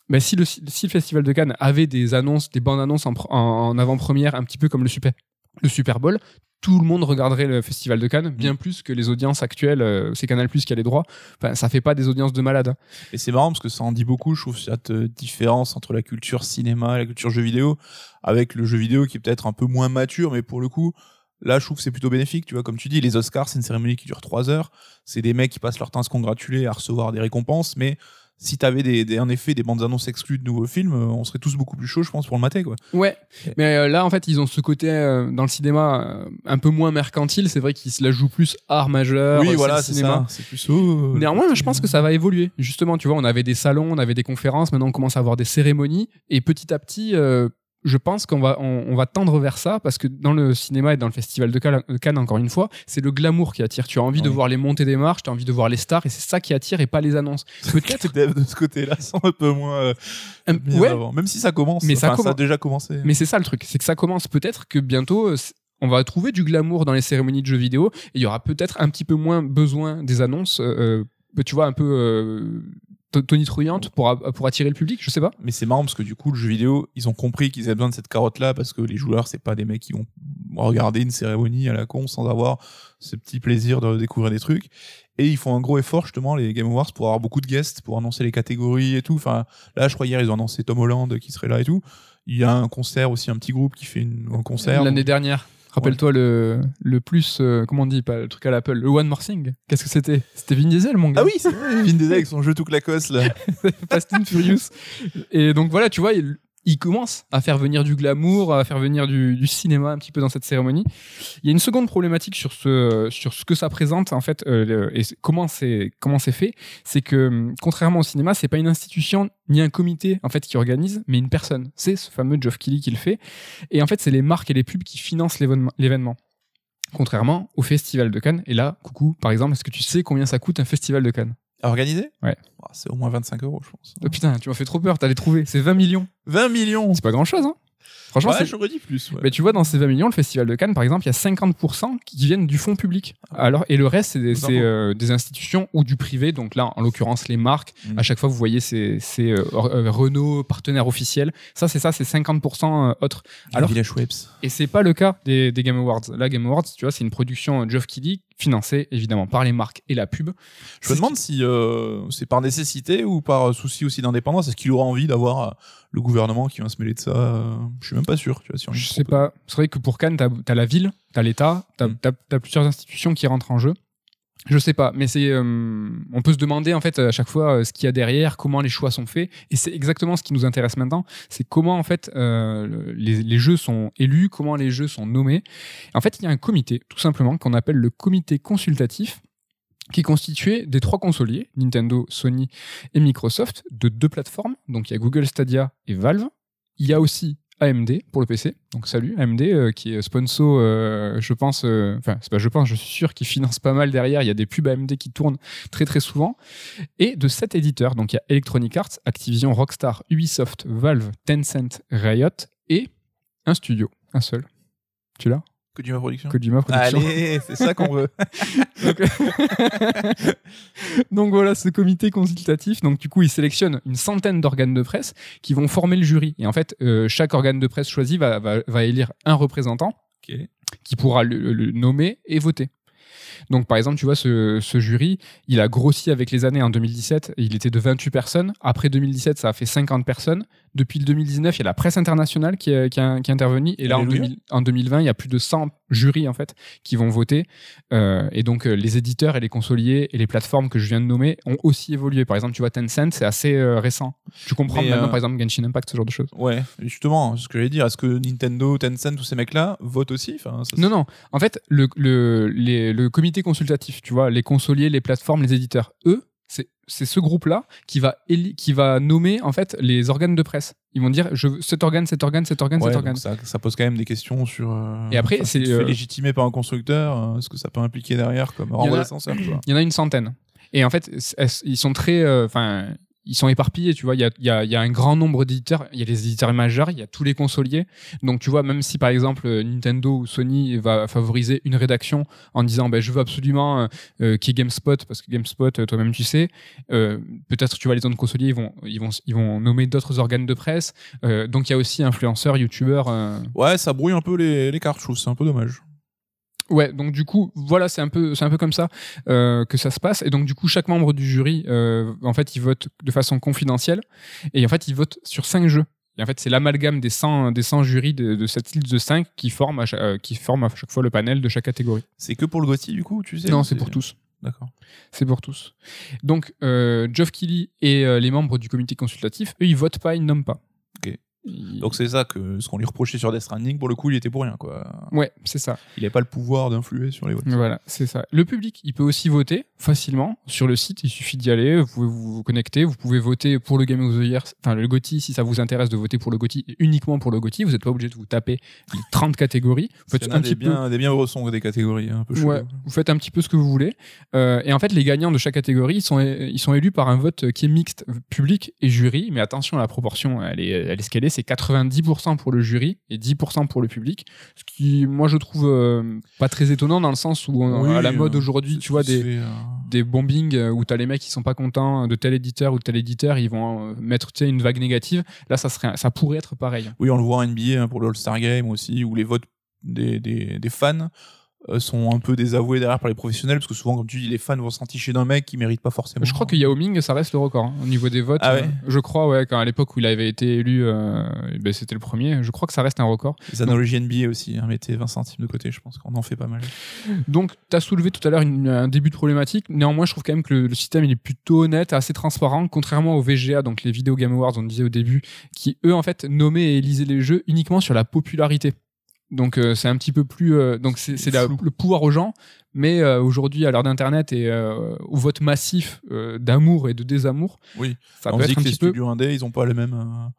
Mais si le, si le festival de Cannes avait des annonces, des bandes annonces en, en avant-première, un petit peu comme le Super, le Super Bowl, tout le monde regarderait le festival de Cannes, bien plus que les audiences actuelles. euh, c'est Canal Plus qui a les droits. Enfin, ça fait pas des audiences de malade. hein. Et c'est marrant parce que ça en dit beaucoup, je trouve, cette euh, différence entre la culture cinéma et la culture jeu vidéo, avec le jeu vidéo qui est peut-être un peu moins mature, mais pour le coup, là, je trouve que c'est plutôt bénéfique. Tu vois, comme tu dis, les Oscars, c'est une cérémonie qui dure trois heures. C'est des mecs qui passent leur temps à se congratuler, à recevoir des récompenses, mais si t'avais des, des, en effet des bandes annonces exclues de nouveaux films, euh, on serait tous beaucoup plus chauds, je pense, pour le mater, quoi. Ouais, mais euh, là en fait ils ont ce côté euh, dans le cinéma un peu moins mercantile. C'est vrai qu'ils se la jouent plus art majeur. oui, voilà, c'est cinéma. C'est plus oh, Néanmoins, je pense que ça va évoluer. Justement, tu vois, on avait des salons, on avait des conférences, maintenant on commence à avoir des cérémonies, et petit à petit, euh, je pense qu'on va, on, on va tendre vers ça, parce que dans le cinéma et dans le festival de Cannes, Cannes, encore une fois, c'est le glamour qui attire. Tu as envie de voir les montées des marches, tu as envie de voir les stars, et c'est ça qui attire, et pas les annonces. Peut-être. De ce côté-là sont un peu moins euh, un- en ouais, avant. Même si ça commence, Mais ça a déjà commencé. Mais c'est ça le truc, c'est que ça commence peut-être que bientôt euh, on va trouver du glamour dans les cérémonies de jeux vidéo et il y aura peut-être un petit peu moins besoin des annonces, euh, euh, tu vois, un peu euh, to- tonitruantes pour, pour attirer le public, je sais pas. Mais c'est marrant parce que du coup, le jeu vidéo, ils ont compris qu'ils avaient besoin de cette carotte-là parce que les joueurs, c'est pas des mecs qui vont regarder une cérémonie à la con sans avoir ce petit plaisir de découvrir des trucs. Et ils font un gros effort, justement, les Game Awards, pour avoir beaucoup de guests, pour annoncer les catégories et tout. Enfin, là, je crois hier, ils ont annoncé Tom Holland qui serait là et tout. Il y a un concert aussi, un petit groupe qui fait une, un concert. L'année dernière. Rappelle-toi le, le plus, euh, comment on dit, pas le truc à l'Apple, le One More Thing. Qu'est-ce que c'était? C'était Vin Diesel, mon gars. Ah oui, c'est Vin Diesel avec son jeu tout clacos, là. Fast and Furious. Et donc voilà, tu vois, il, il commence à faire venir du glamour, à faire venir du, du cinéma un petit peu dans cette cérémonie. Il y a une seconde problématique sur ce, sur ce que ça présente en fait euh, et comment c'est comment c'est fait, c'est que hum, contrairement au cinéma, c'est pas une institution ni un comité en fait qui organise, mais une personne. C'est ce fameux Geoff Keighley qui le fait. Et en fait, c'est les marques et les pubs qui financent l'événement. Contrairement au festival de Cannes. Et là, coucou, par exemple, est-ce que tu sais combien ça coûte un festival de Cannes? À organiser Ouais. C'est au moins 25 euros, je pense. Oh, Putain, tu m'as fait trop peur, t'allais trouver. C'est 20 millions. 20 millions C'est pas grand chose, hein Franchement, Ouais, j'aurais dit plus. ouais. Mais tu vois, dans ces 20 millions, le Festival de Cannes, par exemple, il y a 50% qui viennent du fonds public. Alors, et le reste, c'est des, euh, des institutions ou du privé. Donc là, en l'occurrence, les marques. Mm. À chaque fois, vous voyez, c'est, euh, euh, Renault, partenaire officiel. Ça, c'est ça, c'est 50% autres. Alors- Village Webs. Et c'est pas le cas des, des Game Awards. Là, Game Awards, tu vois, c'est une production Geoff Keighley financé évidemment par les marques et la pub. Je me demande si euh, c'est par nécessité ou par souci aussi d'indépendance. Est-ce qu'il aura envie d'avoir le gouvernement qui va se mêler de ça Je suis même pas sûr. Tu vois, Je sais pas. C'est vrai que pour Cannes, t'as as la ville, t'as l'État, t'as Mm. as, plusieurs institutions qui rentrent en jeu. Je sais pas, mais c'est, euh, on peut se demander en fait à chaque fois euh, ce qu'il y a derrière, comment les choix sont faits, et c'est exactement ce qui nous intéresse maintenant. C'est comment en fait euh, le- les, les jeux sont élus, comment les jeux sont nommés. En fait, il y a un comité, tout simplement, qu'on appelle le comité consultatif, qui est constitué des trois consoliers, Nintendo, Sony et Microsoft, de deux plateformes. Donc il y a Google Stadia et Valve. Il y a aussi AMD pour le PC. Donc salut AMD euh, qui est sponsor, euh, je pense, euh, enfin c'est pas je pense, je suis sûr qu'il finance pas mal derrière. Il y a des pubs AMD qui tournent très très souvent. Et de sept éditeurs, donc il y a Electronic Arts, Activision, Rockstar, Ubisoft, Valve, Tencent, Riot et un studio, un seul. Tu l'as? Kojima Production. Kojima Productions. Allez, c'est ça qu'on veut. Donc, donc voilà, ce comité consultatif, donc du coup, il sélectionne une centaine d'organes de presse qui vont former le jury. Et en fait, euh, chaque organe de presse choisi va, va, va élire un représentant qui pourra le, le nommer et voter. Donc par exemple, tu vois, ce, ce jury, il a grossi avec les années. En 2017, il était de 28 personnes. Après 2017, ça a fait 50 personnes. Depuis le 2019, il y a la presse internationale qui est, qui a, qui est intervenue. Et là, en, Alléluia. 2000 en 2020, il y a plus de 100 jurys en fait qui vont voter. Euh, et donc euh, les éditeurs et les consoliers et les plateformes que je viens de nommer ont aussi évolué. Par exemple, tu vois, Tencent, c'est assez euh, récent. Tu comprends Mais, maintenant, euh, par exemple, Genshin Impact, ce genre de choses. Ouais, justement, ce que j'allais dire, est-ce que Nintendo, Tencent, tous ces mecs-là votent aussi? Enfin, ça, Non, non. En fait, le, le, les- le comité consultatif, tu vois, les consoliers, les plateformes, les éditeurs, eux, c'est ce groupe-là qui va qui va nommer en fait les organes de presse. Ils vont dire je veux cet organe, cet organe, cet organe, Ouais, cet organe. ça, ça pose quand même des questions sur. euh, Et après, c'est, si euh, légitimer par un constructeur, euh, ce que ça peut impliquer derrière comme renvoi d'ascenseur. Il y en a une centaine. Et en fait, ils sont très, euh, enfin, ils sont éparpillés, tu vois. Il y a, un grand nombre d'éditeurs. Il y a les éditeurs majeurs, il y a tous les consoliers. Donc, tu vois, même si par exemple euh, Nintendo ou Sony va favoriser une rédaction en disant, ben, je veux absolument euh, euh, ait GameSpot, parce que GameSpot, euh, toi-même tu sais, peut-être tu vois les autres consoliers, ils vont, ils vont, ils vont nommer d'autres organes de presse. Donc, il y a aussi influenceurs, youtubeurs. Ouais, ça brouille un peu les, les c'est un peu dommage. Ouais, donc du coup, voilà, c'est un peu, c'est un peu comme ça euh, que ça se passe. Et donc du coup, chaque membre du jury, euh, en fait, il vote de façon confidentielle. Et en fait, il vote sur cinq jeux. Et en fait, c'est l'amalgame des 100, des 100 jurys de, de cette liste de 5 qui forme, à chaque, euh, qui forme à chaque fois le panel de chaque catégorie. C'est que pour le GOTY, du coup, tu sais non, c'est pour tous. D'accord. C'est pour tous. Donc, Geoff Keighley et les membres du comité consultatif, eux, ils votent pas, ils nomment pas. Donc c'est ça que ce qu'on lui reprochait sur Death Stranding, pour le coup, il était pour rien, quoi. Ouais, c'est ça. Il n'avait pas le pouvoir d'influer sur les votes. Voilà, c'est ça. Le public, il peut aussi voter facilement sur le site. Il suffit d'y aller. Vous pouvez vous connecter. Vous pouvez voter pour le Game of the Year, enfin le GOTY, si ça vous intéresse de voter pour le GOTY, uniquement pour le GOTY. Vous n'êtes pas obligé de vous taper les 30 catégories. Vous faites a un des petit peu. bien, des bien ressons des catégories, hein, un peu. Ouais, vous faites un petit peu ce que vous voulez. Euh, et en fait, les gagnants de chaque catégorie, ils sont, ils sont élus par un vote qui est mixte, public et jury. Mais attention, la proportion, elle est, elle est ce qu'elle est. C'est 90% pour le jury et 10% pour le public. Ce qui, moi, je trouve euh, pas très étonnant dans le sens où, on- Oui, à la mode euh, aujourd'hui, tu vois, des, euh, bombings euh, où t'as les mecs qui sont pas contents de tel éditeur ou de tel éditeur, ils vont euh, mettre une vague négative. Là, ça serait, ça pourrait être pareil. Oui, on le voit en NBA hein, pour le All-Star Game aussi, où les votes des, des, des fans euh, sont un peu désavoués derrière par les professionnels, parce que souvent, comme tu dis, les fans vont s'enticher d'un mec qui mérite pas forcément. Je crois que Yao Ming, ça reste le record hein, au niveau des votes. Ah ouais euh, je crois, ouais, quand à l'époque où il avait été élu, euh, ben, c'était le premier. Je crois que ça reste un record. Les analogies NBA aussi, hein, mettez 20 centimes de côté, je pense qu'on en fait pas mal. Donc, tu as soulevé tout à l'heure un début de problématique. Néanmoins, je trouve quand même que le, le système il est plutôt honnête, assez transparent, contrairement aux VGA, donc les Video Game Awards, on disait au début, qui eux, en fait, nommaient et élisaient les jeux uniquement sur la popularité. Donc, euh, c'est un petit peu plus. euh, donc, c'est le pouvoir aux gens. Mais euh, aujourd'hui, à l'heure d'Internet et au vote massif d'amour et de désamour, Oui, ça on peut dit être que les peu. studios indés, ils ont pas la même euh,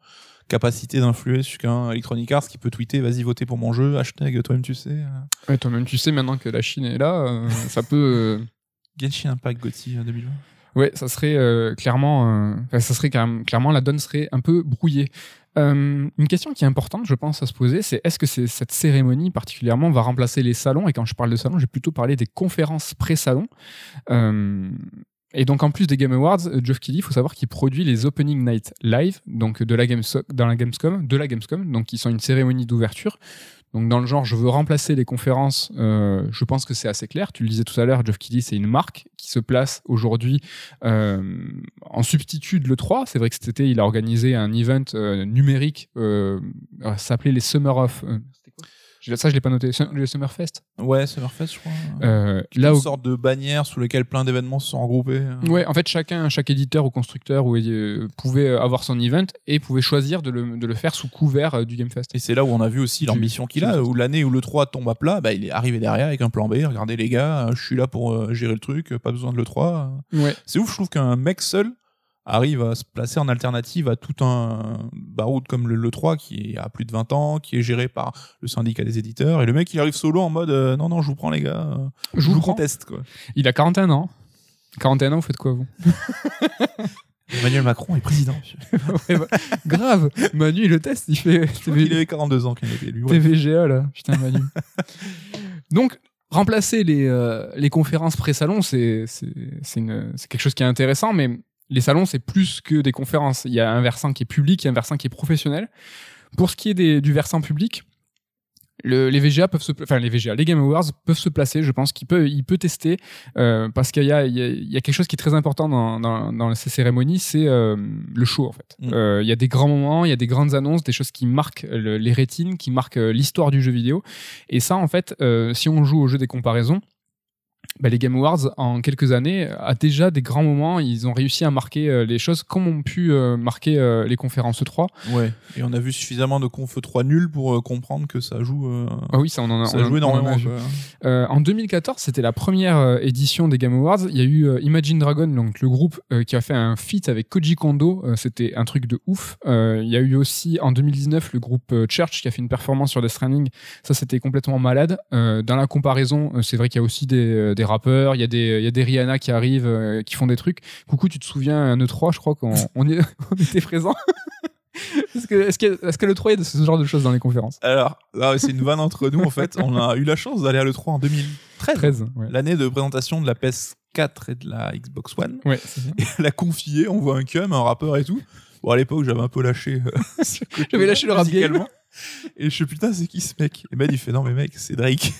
capacité d'influer sur qu'un Electronic Arts qui peut tweeter vas-y votez pour mon jeu, hashtag toi-même tu sais. Ouais, toi-même, tu sais maintenant que la Chine est là, ça peut. Genshin Impact Gotti euh, 2020. Ouais, ça serait clairement, ça serait clairement la donne serait un peu brouillée. Euh, une question qui est importante, je pense, à se poser, c'est est-ce que cette cérémonie particulièrement va remplacer les salons? Et quand je parle de salons, j'ai plutôt parlé des conférences pré-salon. Euh, Et donc en plus des Game Awards, euh, Geoff Keighley, il faut savoir qu'il produit les Opening Night Live, donc de la, Games dans la Gamescom, de la Gamescom, donc qui sont une cérémonie d'ouverture. Donc dans le genre, je veux remplacer les conférences, euh, je pense que c'est assez clair. Tu le disais tout à l'heure, Geoff Keighley, c'est une marque qui se place aujourd'hui euh, en substitut de l'E3. C'est vrai que cet été, il a organisé un event euh, numérique, s'appelait les Summer of... euh, ça, je l'ai pas noté. Le Summerfest. Ouais, Summerfest, je crois. Euh, Là, une où sorte de bannière sous laquelle plein d'événements se sont regroupés. Ouais, en fait, chacun, chaque éditeur ou constructeur ou, euh, pouvait avoir son event et pouvait choisir de le, de le faire sous couvert euh, du Game Fest. Et c'est là où on a vu aussi l'ambition qu'il a, où l'année où le 3 tombe à plat, bah, il est arrivé derrière avec un plan B. Regardez les gars, je suis là pour euh, gérer le truc, pas besoin de le 3. Ouais. C'est ouf, je trouve qu'un mec seul arrive à se placer en alternative à tout un baroud comme le, 3 qui a plus de 20 ans, qui est géré par le syndicat des éditeurs. Et le mec, il arrive solo en mode euh, non, non, je vous prends les gars, euh, Je vous prends. conteste. Quoi. Il a 41 ans. 41 ans, vous faites quoi, vous? Emmanuel Macron est président. Ouais, bah, Grave Manu, il le teste, il fait Je crois qu'il avait 42 ans quand il était élu. ouais. TVGA, là. Putain, Manu. Donc, remplacer les, euh, les conférences pré-salon, c'est quelque chose qui est intéressant, mais les salons, c'est plus que des conférences. Il y a un versant qui est public, il y a un versant qui est professionnel. Pour ce qui est des, du versant public, le- les VGA peuvent se, enfin les VGA, les Game Awards peuvent se placer. Je pense qu'il peut, il peut tester euh, parce qu'il y a, il y, a, il y a quelque chose qui est très important dans, dans, dans ces cérémonies, c'est euh, le show en fait. Mm. Euh, Il y a des grands moments, il y a des grandes annonces, des choses qui marquent le- les rétines, qui marquent l'histoire du jeu vidéo. Et ça, en fait, si on joue au jeu des comparaisons. Bah, les Game Awards, en quelques années, a déjà des grands moments. Ils ont réussi à marquer euh, les choses comme ont pu euh, marquer euh, les conférences 3. Ouais. Et on a vu suffisamment de conf 3 nuls pour comprendre que ça joue. Ah oui, ça, on en a, ça on en- joue on en a énormément. en 2014, c'était la première édition des Game Awards. Il y a eu Imagine Dragon, donc le groupe qui a fait un feat avec Koji Kondo. C'était un truc de ouf. Il y a eu aussi en 2019 le groupe Church qui a fait une performance sur Death Stranding. Ça, c'était complètement malade. Dans la comparaison, c'est vrai qu'il y a aussi des, des rappeurs, il y a des, il y a des Rihanna qui arrivent, euh, qui font des trucs. Coucou, tu te souviens, un E3, je crois qu'on on est- on était présents. Est-ce que, est-ce que, est-ce que le 3 il y a ce genre de choses dans les conférences? Alors, c'est une vanne entre nous en fait. On a eu la chance d'aller à l'E3 en 2013, 13, ouais. l'année de présentation de la PS4 et de la Xbox One. Ouais. Et elle a confié, on voit un cum, un rappeur et tout. Bon, à l'époque, j'avais un peu lâché. euh, J'avais lâché le rap musicalement. Et je suis putain, c'est qui ce mec? Et Ben, il fait non, mais mec, c'est Drake.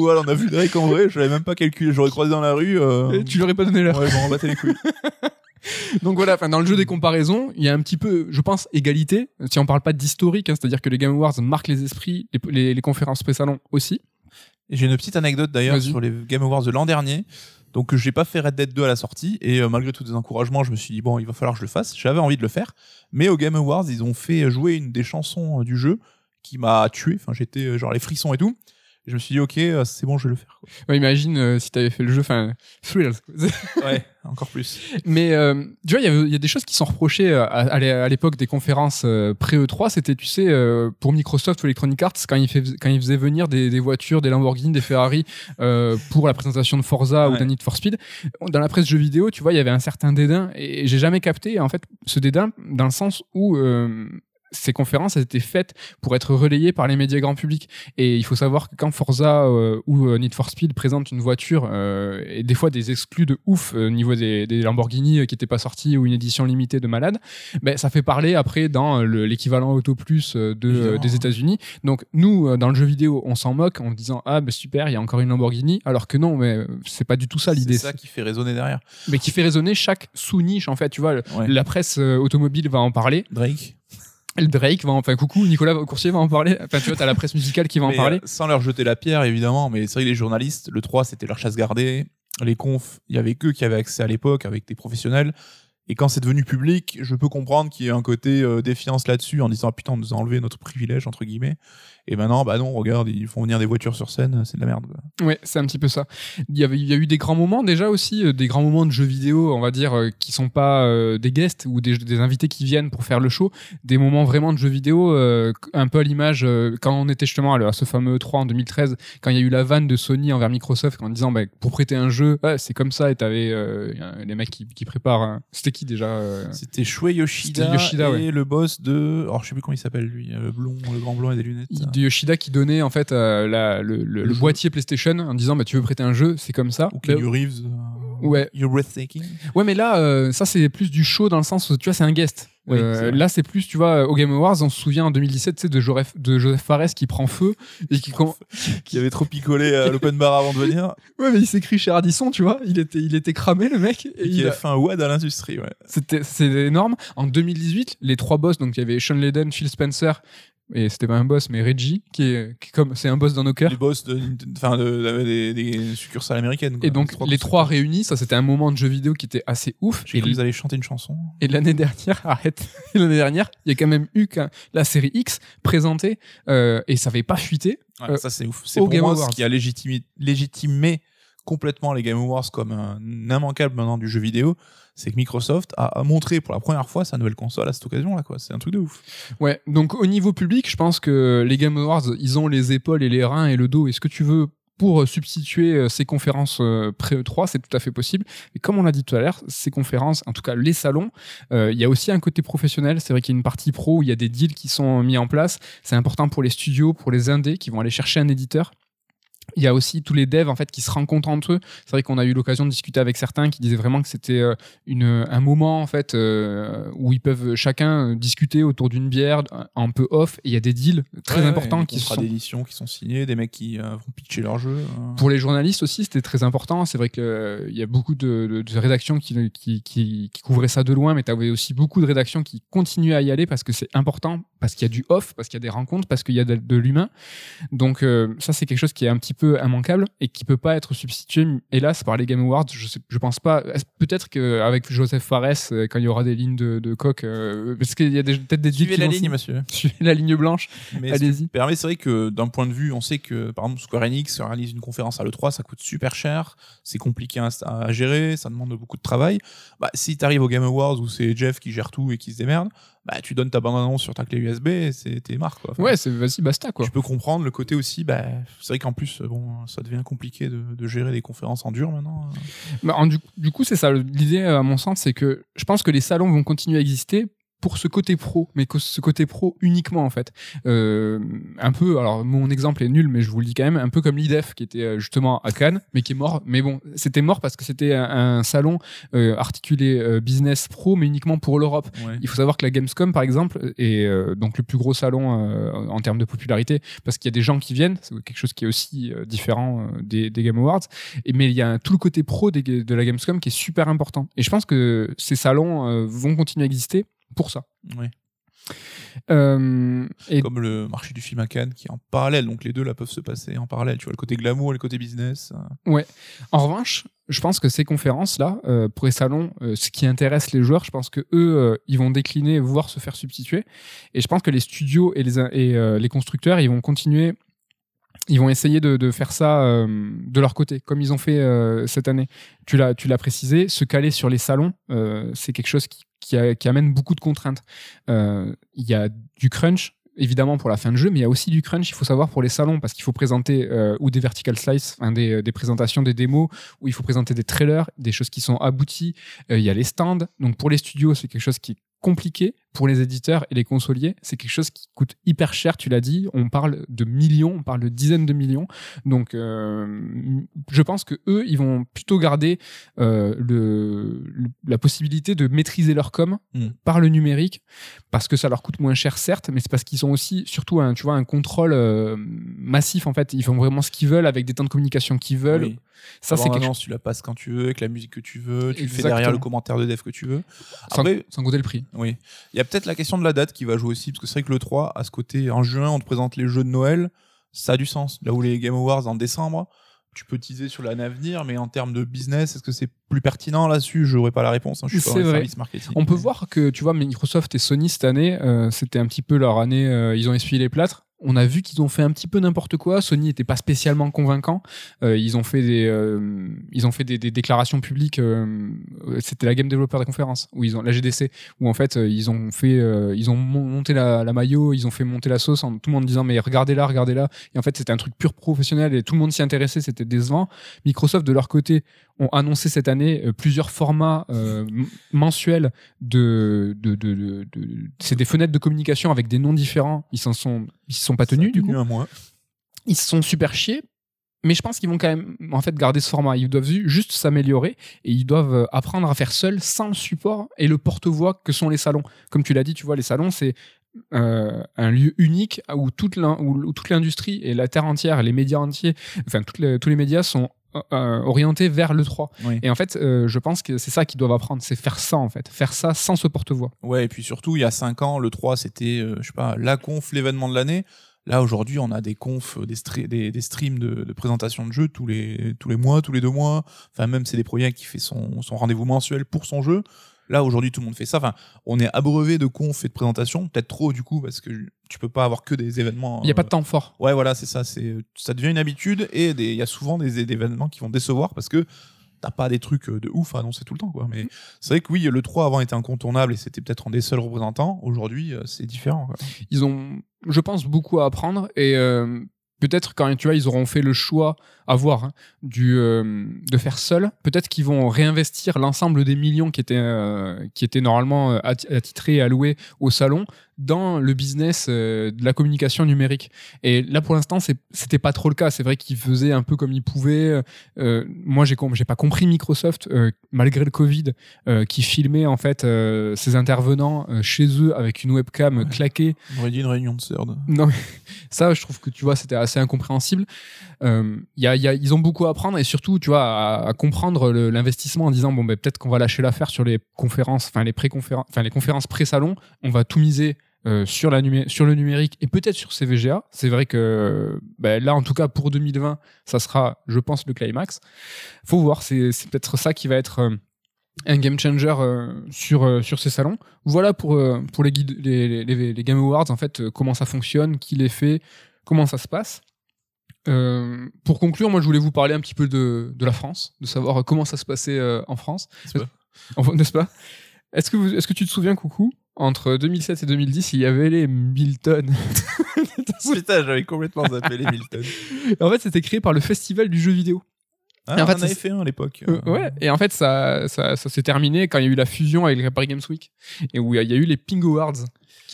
Voilà, on a vu Drake en vrai, je l'avais même pas calculé. J'aurais croisé dans la rue. euh, Et tu leur ai pas donné l'heure. Ouais, bon, on battait les couilles. Donc voilà, enfin, dans le jeu des comparaisons, il y a un petit peu, je pense, égalité. Si on parle pas d'historique, hein, c'est-à-dire que les Game Awards marquent les esprits, les, les- les conférences pré-salon aussi. J'ai une petite anecdote d'ailleurs sur les Game Awards de l'an dernier. Donc j'ai pas fait Red Dead 2 à la sortie et euh, malgré tous les encouragements, je me suis dit bon, il va falloir que je le fasse. J'avais envie de le faire, mais au Game Awards, ils ont fait jouer une des chansons euh, du jeu qui m'a tué. Enfin, j'étais euh, genre les frissons et tout. Je me suis dit ok, euh, c'est bon, je vais le faire. quoi. Ouais, imagine euh, si t'avais fait le jeu, enfin, Thrills. Ouais, encore plus. Mais euh, tu vois, il y a des choses qui sont reprochées à, à- à l'é- à l'époque des conférences euh, pré-E3. C'était, tu sais, euh, pour Microsoft ou Electronic Arts, quand ils, fait- quand ils faisaient venir des, des voitures, des Lamborghini, des Ferrari euh, pour la présentation de Forza ou d'un Need for Speed. Dans la presse jeux vidéo, tu vois, il y avait un certain dédain et j'ai jamais capté en fait ce dédain dans le sens où euh, ces conférences elles étaient faites pour être relayées par les médias grand public. Et il faut savoir que quand Forza euh, ou euh, Need for Speed présentent une voiture euh, et des fois des exclus de ouf euh, au niveau des, des Lamborghini qui n'étaient pas sortis ou une édition limitée de malade, ben ça fait parler après dans le- l'équivalent Auto Plus de, des États-Unis. Donc nous dans le jeu vidéo, on s'en moque en disant ah ben super, il y a encore une Lamborghini, alors que non, mais c'est pas du tout ça l'idée. C'est ça qui fait résonner derrière. Mais qui fait résonner chaque sous-niche en fait. Tu vois, Ouais. la presse automobile va en parler, Drake. Drake va en, enfin coucou Nicolas Coursier va en parler. Enfin tu vois, t'as la presse musicale qui va en parler. euh, sans leur jeter la pierre, évidemment, mais c'est vrai que les journalistes, le 3, c'était leur chasse gardée. Les confs, il y avait que qui avaient accès à l'époque avec des professionnels. Et quand c'est devenu public, je peux comprendre qu'il y ait un côté euh, défiance là-dessus en disant ah, putain, on nous a enlevé notre privilège, entre guillemets. Et maintenant, bah non, regarde, ils font venir des voitures sur scène, c'est de la merde. Ouais, c'est un petit peu ça. Il y, avait, il y a eu des grands moments déjà aussi, euh, des grands moments de jeux vidéo, on va dire, euh, qui sont pas euh, des guests ou des, invités qui viennent pour faire le show, des moments vraiment de jeux vidéo, un peu à l'image quand on était justement à, ce fameux 3 en 2013, quand il y a eu la vanne de Sony envers Microsoft en disant bah, pour prêter un jeu, c'est comme ça et t'avais les mecs qui, qui préparent. C'était qui déjà euh, C'était Shuei Yoshida, Yoshida, et ouais. le boss de. Alors je sais plus comment il s'appelle lui, le blond, le grand blond et des lunettes. de Yoshida qui donnait en fait euh, la- le, le- le boîtier PlayStation en disant bah tu veux prêter un jeu, c'est comme ça. Ou Bah, Keanu Reeves. euh, Ouais. You're breathtaking. Ouais, mais là, ça c'est plus du show dans le sens où tu vois, c'est un guest. Oui, Euh, c'est là, c'est plus, tu vois, au Game Awards, on se souvient en 2017, tu sais, de Joseph, de Joseph Fares qui prend feu et qui. com- Qui avait trop picolé à l'open bar avant de venir. Ouais, mais il s'écrit chez Radisson, tu vois. Il était, il était cramé, le mec. Et il a a- fait un WAD à l'industrie, ouais. C'était, c'est énorme. En 2018, les trois boss, donc il y avait Sean Layden, Phil Spencer, et c'était pas un boss, mais Reggie, qui est, qui est comme, c'est un boss dans nos cœurs. Les boss de, enfin, de, de- des, des succursales américaines. quoi. Et donc, les trois réunis, ça c'était un moment de jeu vidéo qui était assez ouf. Et, qu'ils allaient chanter une chanson. et l'année dernière, arrête, l'année dernière, il y a quand même eu qu'un- la série X présentée, euh, et ça avait pas fuité. Ouais, Euh, ça, c'est ouf. C'est pour Game moi Awards. ce qui a légitimi- légitimé complètement les Game Awards comme un immanquable maintenant du jeu vidéo. C'est que Microsoft a, montré pour la première fois sa nouvelle console à cette occasion-là, quoi. C'est un truc de ouf. Ouais, donc au niveau public, je pense que les Game Awards, ils ont les épaules et les reins et le dos et ce que tu veux pour euh, substituer euh, ces conférences euh, pré-E3, c'est tout à fait possible. Et comme on l'a dit tout à l'heure, ces conférences, en tout cas les salons, il y a aussi un côté professionnel. C'est vrai qu'il y a une partie pro où il y a des deals qui sont mis en place. C'est important pour les studios, pour les indés qui vont aller chercher un éditeur. Il y a aussi tous les devs en fait qui se rencontrent entre eux. C'est vrai qu'on a eu l'occasion de discuter avec certains qui disaient vraiment que c'était euh, une, un moment en fait euh, où ils peuvent chacun euh, discuter autour d'une bière un peu off et il y a des deals très Ouais, importants ouais, qui des sont d'édition qui sont signés, des mecs qui euh, vont pitcher leur jeu. euh. pour les journalistes aussi, c'était très important. C'est vrai qu'il y a beaucoup de, de- de rédactions qui, qui, qui, qui couvraient ça de loin, mais tu avais aussi beaucoup de rédactions qui continuaient à y aller parce que c'est important, parce qu'il y a du off, parce qu'il y a des rencontres, parce qu'il y a de, de l'humain. Donc ça, c'est quelque chose qui est un petit peu immanquable et qui peut pas être substitué, hélas, par les Game Awards. Je, sais, je pense pas. Peut-être qu'avec Joseph Fares, euh, quand il y aura des lignes de, de coq, euh, parce qu'il y a peut-être des Suivez la ligne, monsieur. Suivez la ligne blanche. Allez-y. permet, c'est vrai que d'un point de vue, on sait que par exemple Square Enix réalise une conférence à l'E3, ça coûte super cher, c'est compliqué à, à gérer, ça demande beaucoup de travail. Bah, si tu arrives au Game Awards où c'est Jeff qui gère tout et qui se démerde, bah, tu donnes ta bande-annonce sur ta clé USB c'est t'es marre. Quoi. Enfin, Ouais, c'est vas-y, basta quoi. Je peux comprendre le côté aussi, bah, c'est vrai qu'en plus, bon, ça devient compliqué de, de gérer des conférences en dur maintenant. Bah, en- du, du coup, c'est ça. L'idée, à mon sens, c'est que je pense que les salons vont continuer à exister pour ce côté pro, mais ce côté pro uniquement en fait. Euh, un peu, alors mon exemple est nul, mais je vous le dis quand même, un peu comme l'IDEF qui était euh, justement à Cannes, mais qui est mort. Mais bon, c'était mort parce que c'était un, un salon euh, articulé euh, business pro, mais uniquement pour l'Europe. Ouais. Il faut savoir que la Gamescom, par exemple, est donc le plus gros salon en termes de popularité, parce qu'il y a des gens qui viennent, c'est quelque chose qui est aussi différent des, des Game Awards, et, mais il y a tout le côté pro des- de la Gamescom qui est super important. Et je pense que ces salons vont continuer à exister pour ça. Ouais. Euh, et Comme le marché du film à Cannes qui est en parallèle, donc les deux là peuvent se passer en parallèle. Tu vois, le côté glamour et le côté business. euh. En revanche, je pense que ces conférences-là, euh, pour les salons, euh, ce qui intéresse les joueurs, je pense que eux, ils vont décliner, voire se faire substituer. Et je pense que les studios et les, et, les constructeurs, ils vont continuer, ils vont essayer de, de faire ça euh, de leur côté, comme ils ont fait euh, cette année. Tu l'as, tu l'as précisé, se caler sur les salons, euh, c'est quelque chose qui, qui, a- qui amène beaucoup de contraintes. Euh, Il y a du crunch, évidemment pour la fin de jeu, mais il y a aussi du crunch, il faut savoir pour les salons, parce qu'il faut présenter euh, ou des vertical slices, enfin, des, des présentations, des démos, où il faut présenter des trailers, des choses qui sont abouties. Euh, il y a les stands. Donc pour les studios, c'est quelque chose qui est compliqué. Pour les éditeurs et les consoliers, c'est quelque chose qui coûte hyper cher, tu l'as dit. On parle de millions, on parle de dizaines de millions. Donc euh, je pense que eux, ils vont plutôt garder euh, le, le- la possibilité de maîtriser leur com Mm. par le numérique parce que ça leur coûte moins cher certes mais c'est parce qu'ils ont aussi surtout un tu vois un contrôle euh, massif en fait ils font vraiment ce qu'ils veulent avec des temps de communication qu'ils veulent Oui. ça c'est quelque bande-annonce, tu la passes quand tu veux, avec la musique que tu veux, tu le fais Exactement. derrière le commentaire de dev que tu veux. sans, Après, sans compter le prix oui. Il a peut-être la question de la date qui va jouer aussi, parce que c'est vrai que le 3, à ce côté, en juin, on te présente les jeux de Noël, ça a du sens. Là où les Game Awards en décembre, tu peux teaser sur l'année à venir, mais en termes de business, est-ce que c'est plus pertinent là-dessus? Je n'aurai pas la réponse. hein, je suis pas vrai. services marketing. on peut voir que tu vois Microsoft et Sony cette année euh, c'était un petit peu leur année euh, ils ont essuyé les plâtres on a vu qu'ils ont fait un petit peu n'importe quoi. Sony n'était pas spécialement convaincant. Euh, ils ont fait des, euh, ils ont fait des, déclarations publiques. euh, C'était la Game Developer Conference où ils ont la GDC où en fait ils ont fait, ils ont mon- monté la, la maillot, ils ont fait monter la sauce en tout le monde disant mais regardez là, regardez là. Et en fait c'était un truc pur professionnel et tout le monde s'y intéressait. C'était décevant. Microsoft de leur côté ont annoncé cette année euh, plusieurs formats euh, mensuels de, de, de, de- de- c'est des fenêtres de communication avec des noms différents. Ils s'en sont, ils se sont pas tenus du coup. un mois. Ils se sont super chiés. mais je pense qu'ils vont quand même en fait garder ce format. Ils doivent juste s'améliorer et ils doivent euh, apprendre à faire seuls sans le support et le porte-voix que sont les salons. Comme tu l'as dit, tu vois, les salons c'est euh, un lieu unique où toute l'industrie et la terre entière, les médias entiers, enfin les- tous les médias sont euh, orientés vers le 3. Oui. Et en fait, euh, je pense que c'est ça qu'ils doivent apprendre, c'est faire ça en fait, faire ça sans ce porte-voix. Ouais, et puis surtout, il y a 5 ans, le 3, c'était, euh, je sais pas, la conf, l'événement de l'année. Là, aujourd'hui, on a des confs, euh, des, stre- des, des streams de, de présentation de jeux tous les, tous les mois, tous les deux mois. Enfin, même, c'est des projets qui fait son, son rendez-vous mensuel pour son jeu. Là, aujourd'hui, tout le monde fait ça. Enfin, on est abreuvé de confs et de présentations. Peut-être trop, du coup, parce que tu peux pas avoir que des événements. Il n'y a pas euh, de temps fort. Ouais, voilà, c'est ça. C'est, ça devient une habitude et des- il y a souvent des, des événements qui vont décevoir parce que t'as pas des trucs euh, de ouf à annoncer tout le temps, quoi. Mais c'est vrai que oui, le 3 avant était incontournable et c'était peut-être un des seuls représentants. Aujourd'hui, euh, c'est différent, quoi. Ils ont, je pense, beaucoup à apprendre et euh, peut-être quand ils auront fait le choix à voir hein, euh, de faire seul. Peut-être qu'ils vont réinvestir l'ensemble des millions qui étaient euh, normalement euh, atti- attitrés et alloués au salon dans le business euh, de la communication numérique. Et là, pour l'instant, c'était pas trop le cas. C'est vrai qu'ils faisaient un peu comme ils pouvaient. Euh, moi, j'ai j'ai pas compris Microsoft euh, malgré le Covid qui filmait en fait ses intervenants chez eux avec une webcam Ouais. claquée On aurait dit une réunion de CERD. non, ça, je trouve que tu vois, c'était assez incompréhensible. Y a, y a, ils ont beaucoup à apprendre et surtout, tu vois, à, à comprendre l'investissement en disant bon, ben peut-être qu'on va lâcher l'affaire sur les conférences, enfin les pré-conférences, enfin les conférences pré-salon. On va tout miser. Euh, sur, la numé- sur le numérique et peut-être sur CVGA. C'est vrai que ben, là, en tout cas, pour 2020, ça sera, je pense, le climax. Faut voir, c'est peut-être ça qui va être euh, un game changer euh, sur, sur ces salons. Voilà pour, pour les, guides, les, les, les Game Awards, en fait, comment ça fonctionne, qui les fait, comment ça se passe. Pour conclure, moi je voulais vous parler un petit peu de, de la France, de savoir comment ça se passait en France. N'est-ce pas? Enfin, N'est-ce pas? Est-ce que, vous- est-ce que tu te souviens, Coucou? Entre 2007 et 2010, il y avait les Milton. Putain, j'avais complètement zappé les Milton. en fait, c'était créé par le Festival du jeu vidéo. Ah, Et en on fait, en ça avait s- fait un à l'époque. Euh, ouais, et en fait, ça, ça, ça s'est terminé quand il y a eu la fusion avec le Paris Games Week, et où il y a eu les Ping Awards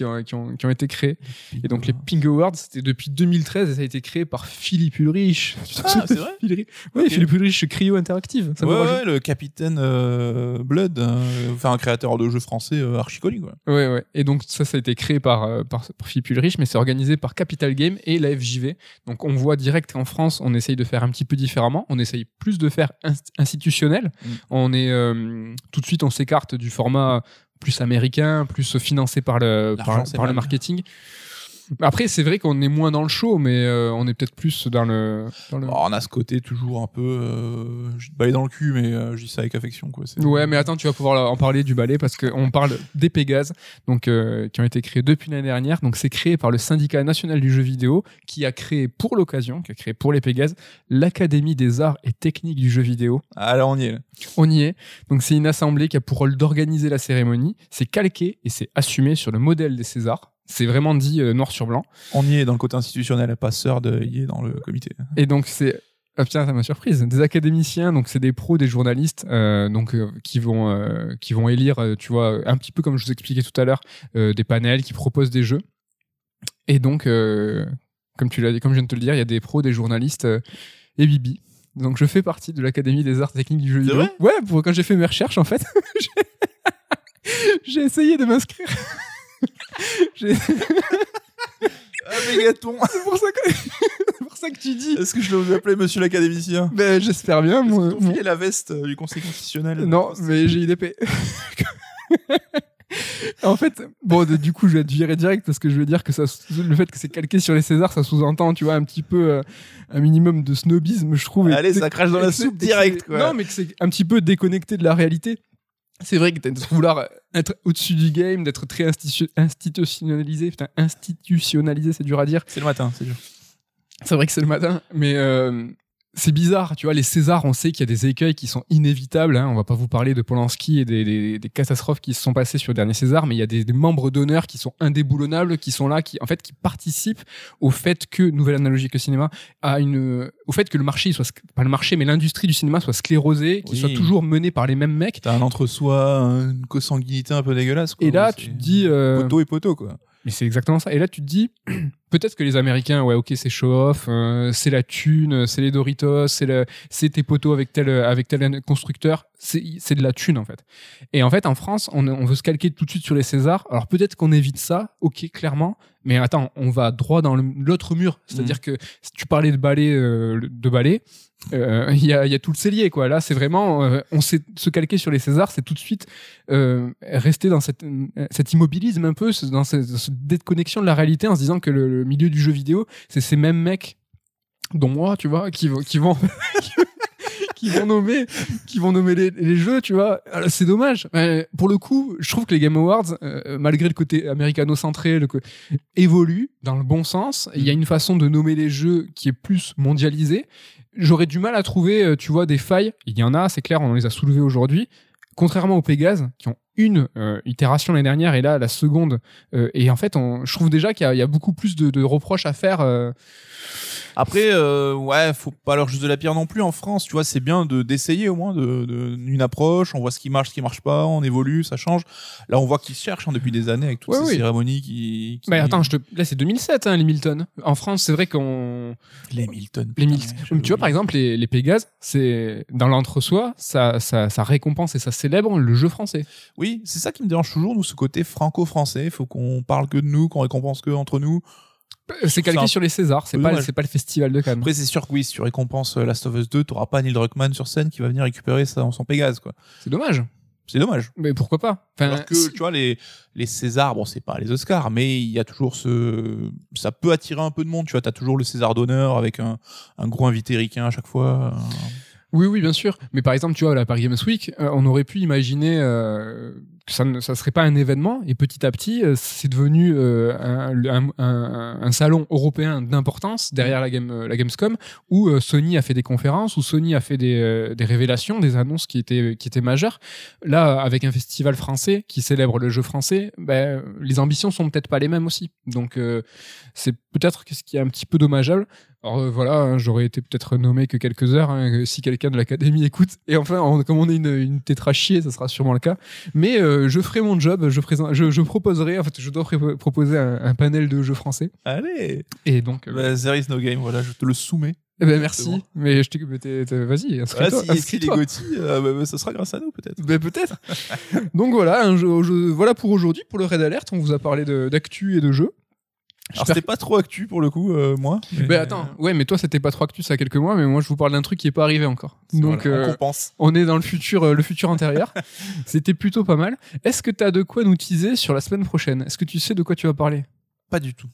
qui ont, qui ont, qui ont été créés. Et donc, les Ping Awards, c'était depuis 2013, et ça a été créé par Philippe Ulrich. Ah, c'est vrai Philippe- Oui. Philippe Ulrich, Cryo Interactive. Ça ouais, ouais, le capitaine euh, Blood, euh, enfin un créateur de jeux français euh, archi connu. Ouais, ouais. Et donc, ça, ça a été créé par, euh, par, par Philippe Ulrich, mais c'est organisé par Capital Game et la FJV. Donc, on voit direct qu'en France, on essaye de faire un petit peu différemment. On essaye plus de faire inst- institutionnel. Mm. On est, euh, tout de suite, on s'écarte du format plus américain, plus financé par le, par, le marketing. Après, c'est vrai qu'on est moins dans le show, mais euh, on est peut-être plus dans le. dans le- Bon, on a ce côté toujours un peu, euh, je te balai dans le cul, mais euh, je dis ça avec affection, quoi. Ouais, mais attends, tu vas pouvoir en parler du ballet parce qu'on parle des Pégases, donc euh, qui ont été créés depuis l'année dernière. Donc c'est créé par le syndicat national du jeu vidéo, qui a créé pour l'occasion, qui a créé pour les Pégases, l'Académie des arts et techniques du jeu vidéo. Ah, là, on y est. là. On y est. Donc c'est une assemblée qui a pour rôle d'organiser la cérémonie. C'est calqué et c'est assumé sur le modèle des Césars. C'est vraiment dit euh, noir sur blanc. On y est dans le côté institutionnel, pas sœur de y est dans le comité. Et donc c'est ah putain, ça m'a surprise. Des académiciens, donc c'est des pros, des journalistes, euh, donc euh, qui vont euh, qui vont élire, tu vois, un petit peu comme je vous expliquais tout à l'heure, euh, des panels qui proposent des jeux. Et donc, euh, comme tu l'as dit, comme je viens de te le dire, il y a des pros, des journalistes euh, et Bibi. Donc je fais partie de l'Académie des arts techniques du jeu C'est vidéo. vrai? Ouais, pour quand j'ai fait mes recherches en fait, j'ai- j'ai essayé de m'inscrire. J'ai- Ah, mégaton c'est pour pour ça que tu dis. Est-ce que je dois vous appeler monsieur l'académicien? Ben, j'espère bien. Filé la veste du conseil constitutionnel? Non, mais j'ai une épée. en fait, bon, de- du coup, je vais être viré direct parce que je veux dire que ça, le fait que c'est calqué sur les Césars, ça sous-entend, tu vois, un petit peu euh, un minimum de snobisme, je trouve. Allez, ça crache dans la soupe direct, quoi. Non, mais que c'est un petit peu déconnecté de la réalité. C'est vrai que de vouloir être au-dessus du game, d'être très institu- institutionnalisé. Putain, institutionnalisé, c'est dur à dire. C'est le matin, c'est dur. C'est vrai que c'est le matin, mais euh, c'est bizarre. Tu vois, les Césars, on sait qu'il y a des écueils qui sont inévitables. Hein. On va pas vous parler de Polanski et des, des- des catastrophes qui se sont passées sur le dernier César, mais il y a des, des membres d'honneur qui sont indéboulonnables, qui sont là, qui en fait qui participent au fait que nouvelle analogie que cinéma a une, au fait que le marché soit pas le marché, mais l'industrie du cinéma soit sclérosée, qu'il Oui. soit toujours mené par les mêmes mecs. T'as un entre-soi, une consanguinité un peu dégueulasse, quoi. Et là, tu te dis, euh, Poteau et poteau, quoi. Mais c'est exactement ça. Et là, tu te dis, peut-être que les Américains, ouais, ok, c'est show-off, euh, c'est la thune, c'est les Doritos, c'est le, tes poteaux avec tel, avec tel constructeur. C'est, de la thune en fait. Et en fait, en France, on, on veut se calquer tout de suite sur les Césars. Alors peut-être qu'on évite ça, ok, clairement. Mais attends, on va droit dans l'autre mur. C'est-à-dire Mhm. que si tu parlais de ballet, euh, de ballet, euh, il y, a, y a tout le cellier quoi. Là, c'est vraiment, euh, on sait se calquer sur les Césars, c'est tout de suite euh, rester dans cette, euh, cet immobilisme un peu, dans cette, dans cette déconnexion de la réalité, en se disant que le, le milieu du jeu vidéo, c'est ces mêmes mecs, dont moi, tu vois, qui vont, qui vont, qui vont nommer, qui vont nommer les, les jeux, tu vois. Alors, C'est dommage. Euh, pour le coup, je trouve que les Game Awards, euh, malgré le côté américano-centré, le co- évoluent dans le bon sens. Il y a une façon de nommer les jeux qui est plus mondialisée. J'aurais du mal à trouver, euh, tu vois, des failles. Il y en a, c'est clair, on les a soulevées aujourd'hui. Contrairement aux Pégase, qui ont une euh, itération l'année dernière et là la seconde. euh, et en fait, on, je trouve déjà qu'il y, y a beaucoup plus de, de reproches à faire. euh, Après, euh, ouais, faut pas leur juste de la pierre non plus en France. Tu vois, c'est bien de d'essayer au moins de, de- une approche. On voit ce qui marche, ce qui marche pas. On évolue, ça change. Là, on voit qu'ils cherchent hein, depuis des années avec toutes Ouais, ces oui. cérémonies qui. qui- Mais attends, je te... là c'est 2007, hein, les Milton. En France, c'est vrai qu'on. les Milton. Les Milton. ouais, tu vois, par exemple, les, les Pégases, c'est dans l'entre-soi, ça, ça, ça récompense et ça célèbre le jeu français. Oui, c'est ça qui me dérange toujours, nous, ce côté franco-français. Il faut qu'on parle que de nous, qu'on récompense que entre nous. C'est calqué sur les Césars, c'est pas, pas le festival de Cannes. Après, c'est sûr que oui, si tu récompenses euh, Last of Us 2, t'auras pas Neil Druckmann sur scène qui va venir récupérer ça, son Pégase, quoi. C'est dommage. C'est dommage. Mais pourquoi pas? Enfin, Alors que, si- tu vois, les, les Césars, bon, c'est pas les Oscars, mais il y a toujours ce. Ça peut attirer un peu de monde, tu vois. T'as toujours le César d'honneur avec un, un gros invité ricain à chaque fois. euh. Oui, oui, bien sûr. Mais par exemple, tu vois, la Paris Games Week, euh, on aurait pu imaginer euh, ça ne ça serait pas un événement, et petit à petit, euh, c'est devenu euh, un, un- salon européen d'importance derrière la, game, la Gamescom, où euh, Sony a fait des conférences, où Sony a fait des, euh, des révélations, des annonces qui étaient, qui étaient majeures. Là, avec un festival français qui célèbre le jeu français, ben, les ambitions sont peut-être pas les mêmes aussi. Donc, euh, c'est peut-être ce qui est un petit peu dommageable. Alors euh, voilà, hein, j'aurais été peut-être nommé que quelques heures hein, euh, si quelqu'un de l'académie écoute. Et enfin, comme on est une, une tétra chier, ça sera sûrement le cas. Mais euh, je ferai mon job, je, présente, je, je proposerai, en fait, je dois proposer un, un panel de jeux français. Allez Et donc, euh, bah, There is no game, voilà, je te le soumets. eh ben, merci. bon. Mais je vas-y, inscris-toi. si, si les inscris-toi. Gauthier, euh, bah, bah, ce sera grâce à nous, peut-être. Ben, peut-être. donc voilà, un jeu- jeu- voilà pour aujourd'hui, pour le Red Alert. On vous a parlé d'actu et de jeux. Alors, c'était pas trop actu pour le coup, euh, moi. mais- Ben attends, ouais, mais toi c'était pas trop actu ça a quelques mois, mais moi je vous parle d'un truc qui est pas arrivé encore. Donc Voilà, euh, on compense. on est dans le futur, euh, le futur intérieur. C'était plutôt pas mal. Est-ce que tu as de quoi nous teaser sur la semaine prochaine? Est-ce que tu sais de quoi tu vas parler? Pas du tout.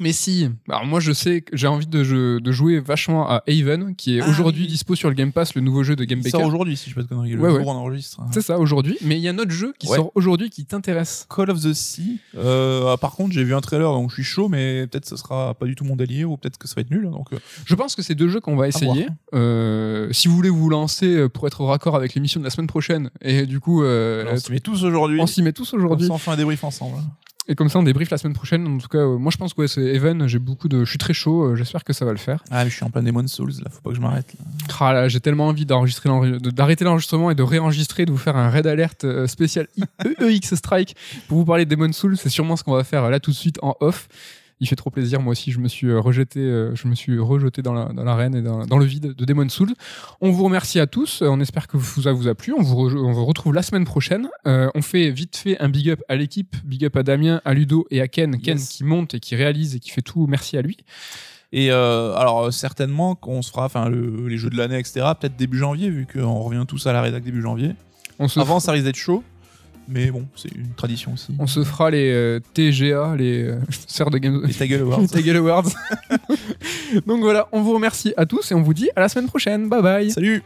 Mais si. Alors moi je sais que j'ai envie de, jeu- de jouer vachement à Haven, qui est Ah, aujourd'hui oui. dispo sur le Game Pass, le nouveau jeu de Game Il sort Baker. aujourd'hui, si je pas de conneries. Le Ouais, jour ouais. on enregistre. hein. C'est ça aujourd'hui. Mais il y a un autre jeu qui Ouais. sort aujourd'hui qui t'intéresse. Call of the Sea. Euh, ah, par contre, j'ai vu un trailer, donc je suis chaud, mais peut-être ce sera pas du tout mon délire, ou peut-être que ça va être nul. Donc, euh, Je pense que c'est deux jeux qu'on va essayer. Euh, si vous voulez vous lancer euh, pour être au raccord avec l'émission de la semaine prochaine, et du coup, euh, on s'y met tous aujourd'hui. on s'y met tous aujourd'hui. on fait un débrief ensemble. Et comme ça, on débrief la semaine prochaine. En tout cas, euh, moi, je pense que ouais, c'est Even. J'ai beaucoup de, je suis très chaud. euh, J'espère que ça va le faire. Ah, mais je suis en plein Demon Souls, là, faut pas que je m'arrête. là. Ah là, j'ai tellement envie d'enregistrer, d'arrêter l'enregistrement et de réenregistrer, de vous faire un raid alert euh, spécial EEX Strike pour vous parler de Demon Souls. C'est sûrement ce qu'on va faire là tout de suite en off. Il fait trop plaisir. Moi aussi, je me suis euh, rejeté, euh, je me suis rejeté dans la dans l'arène et dans, dans le vide de Demon Souls. On vous remercie à tous. On espère que ça vous a plu. On vous, re- on vous retrouve la semaine prochaine. Euh, on fait vite fait un big up à l'équipe, big up à Damien, à Ludo et à Ken. Ken qui monte et qui réalise et qui fait tout. Merci à lui. Et euh, alors, certainement qu'on se fera, enfin, le- les jeux de l'année, etc., peut-être début janvier, vu qu'on revient tous à la rédac début janvier. On se Avant, ça risque d'être chaud, mais bon, c'est une tradition aussi. On se fera les euh, TGA, les euh, sœurs de Game Les Taggle Awards. Taggle Awards. Donc voilà, on vous remercie à tous et on vous dit à la semaine prochaine. Bye bye. Salut!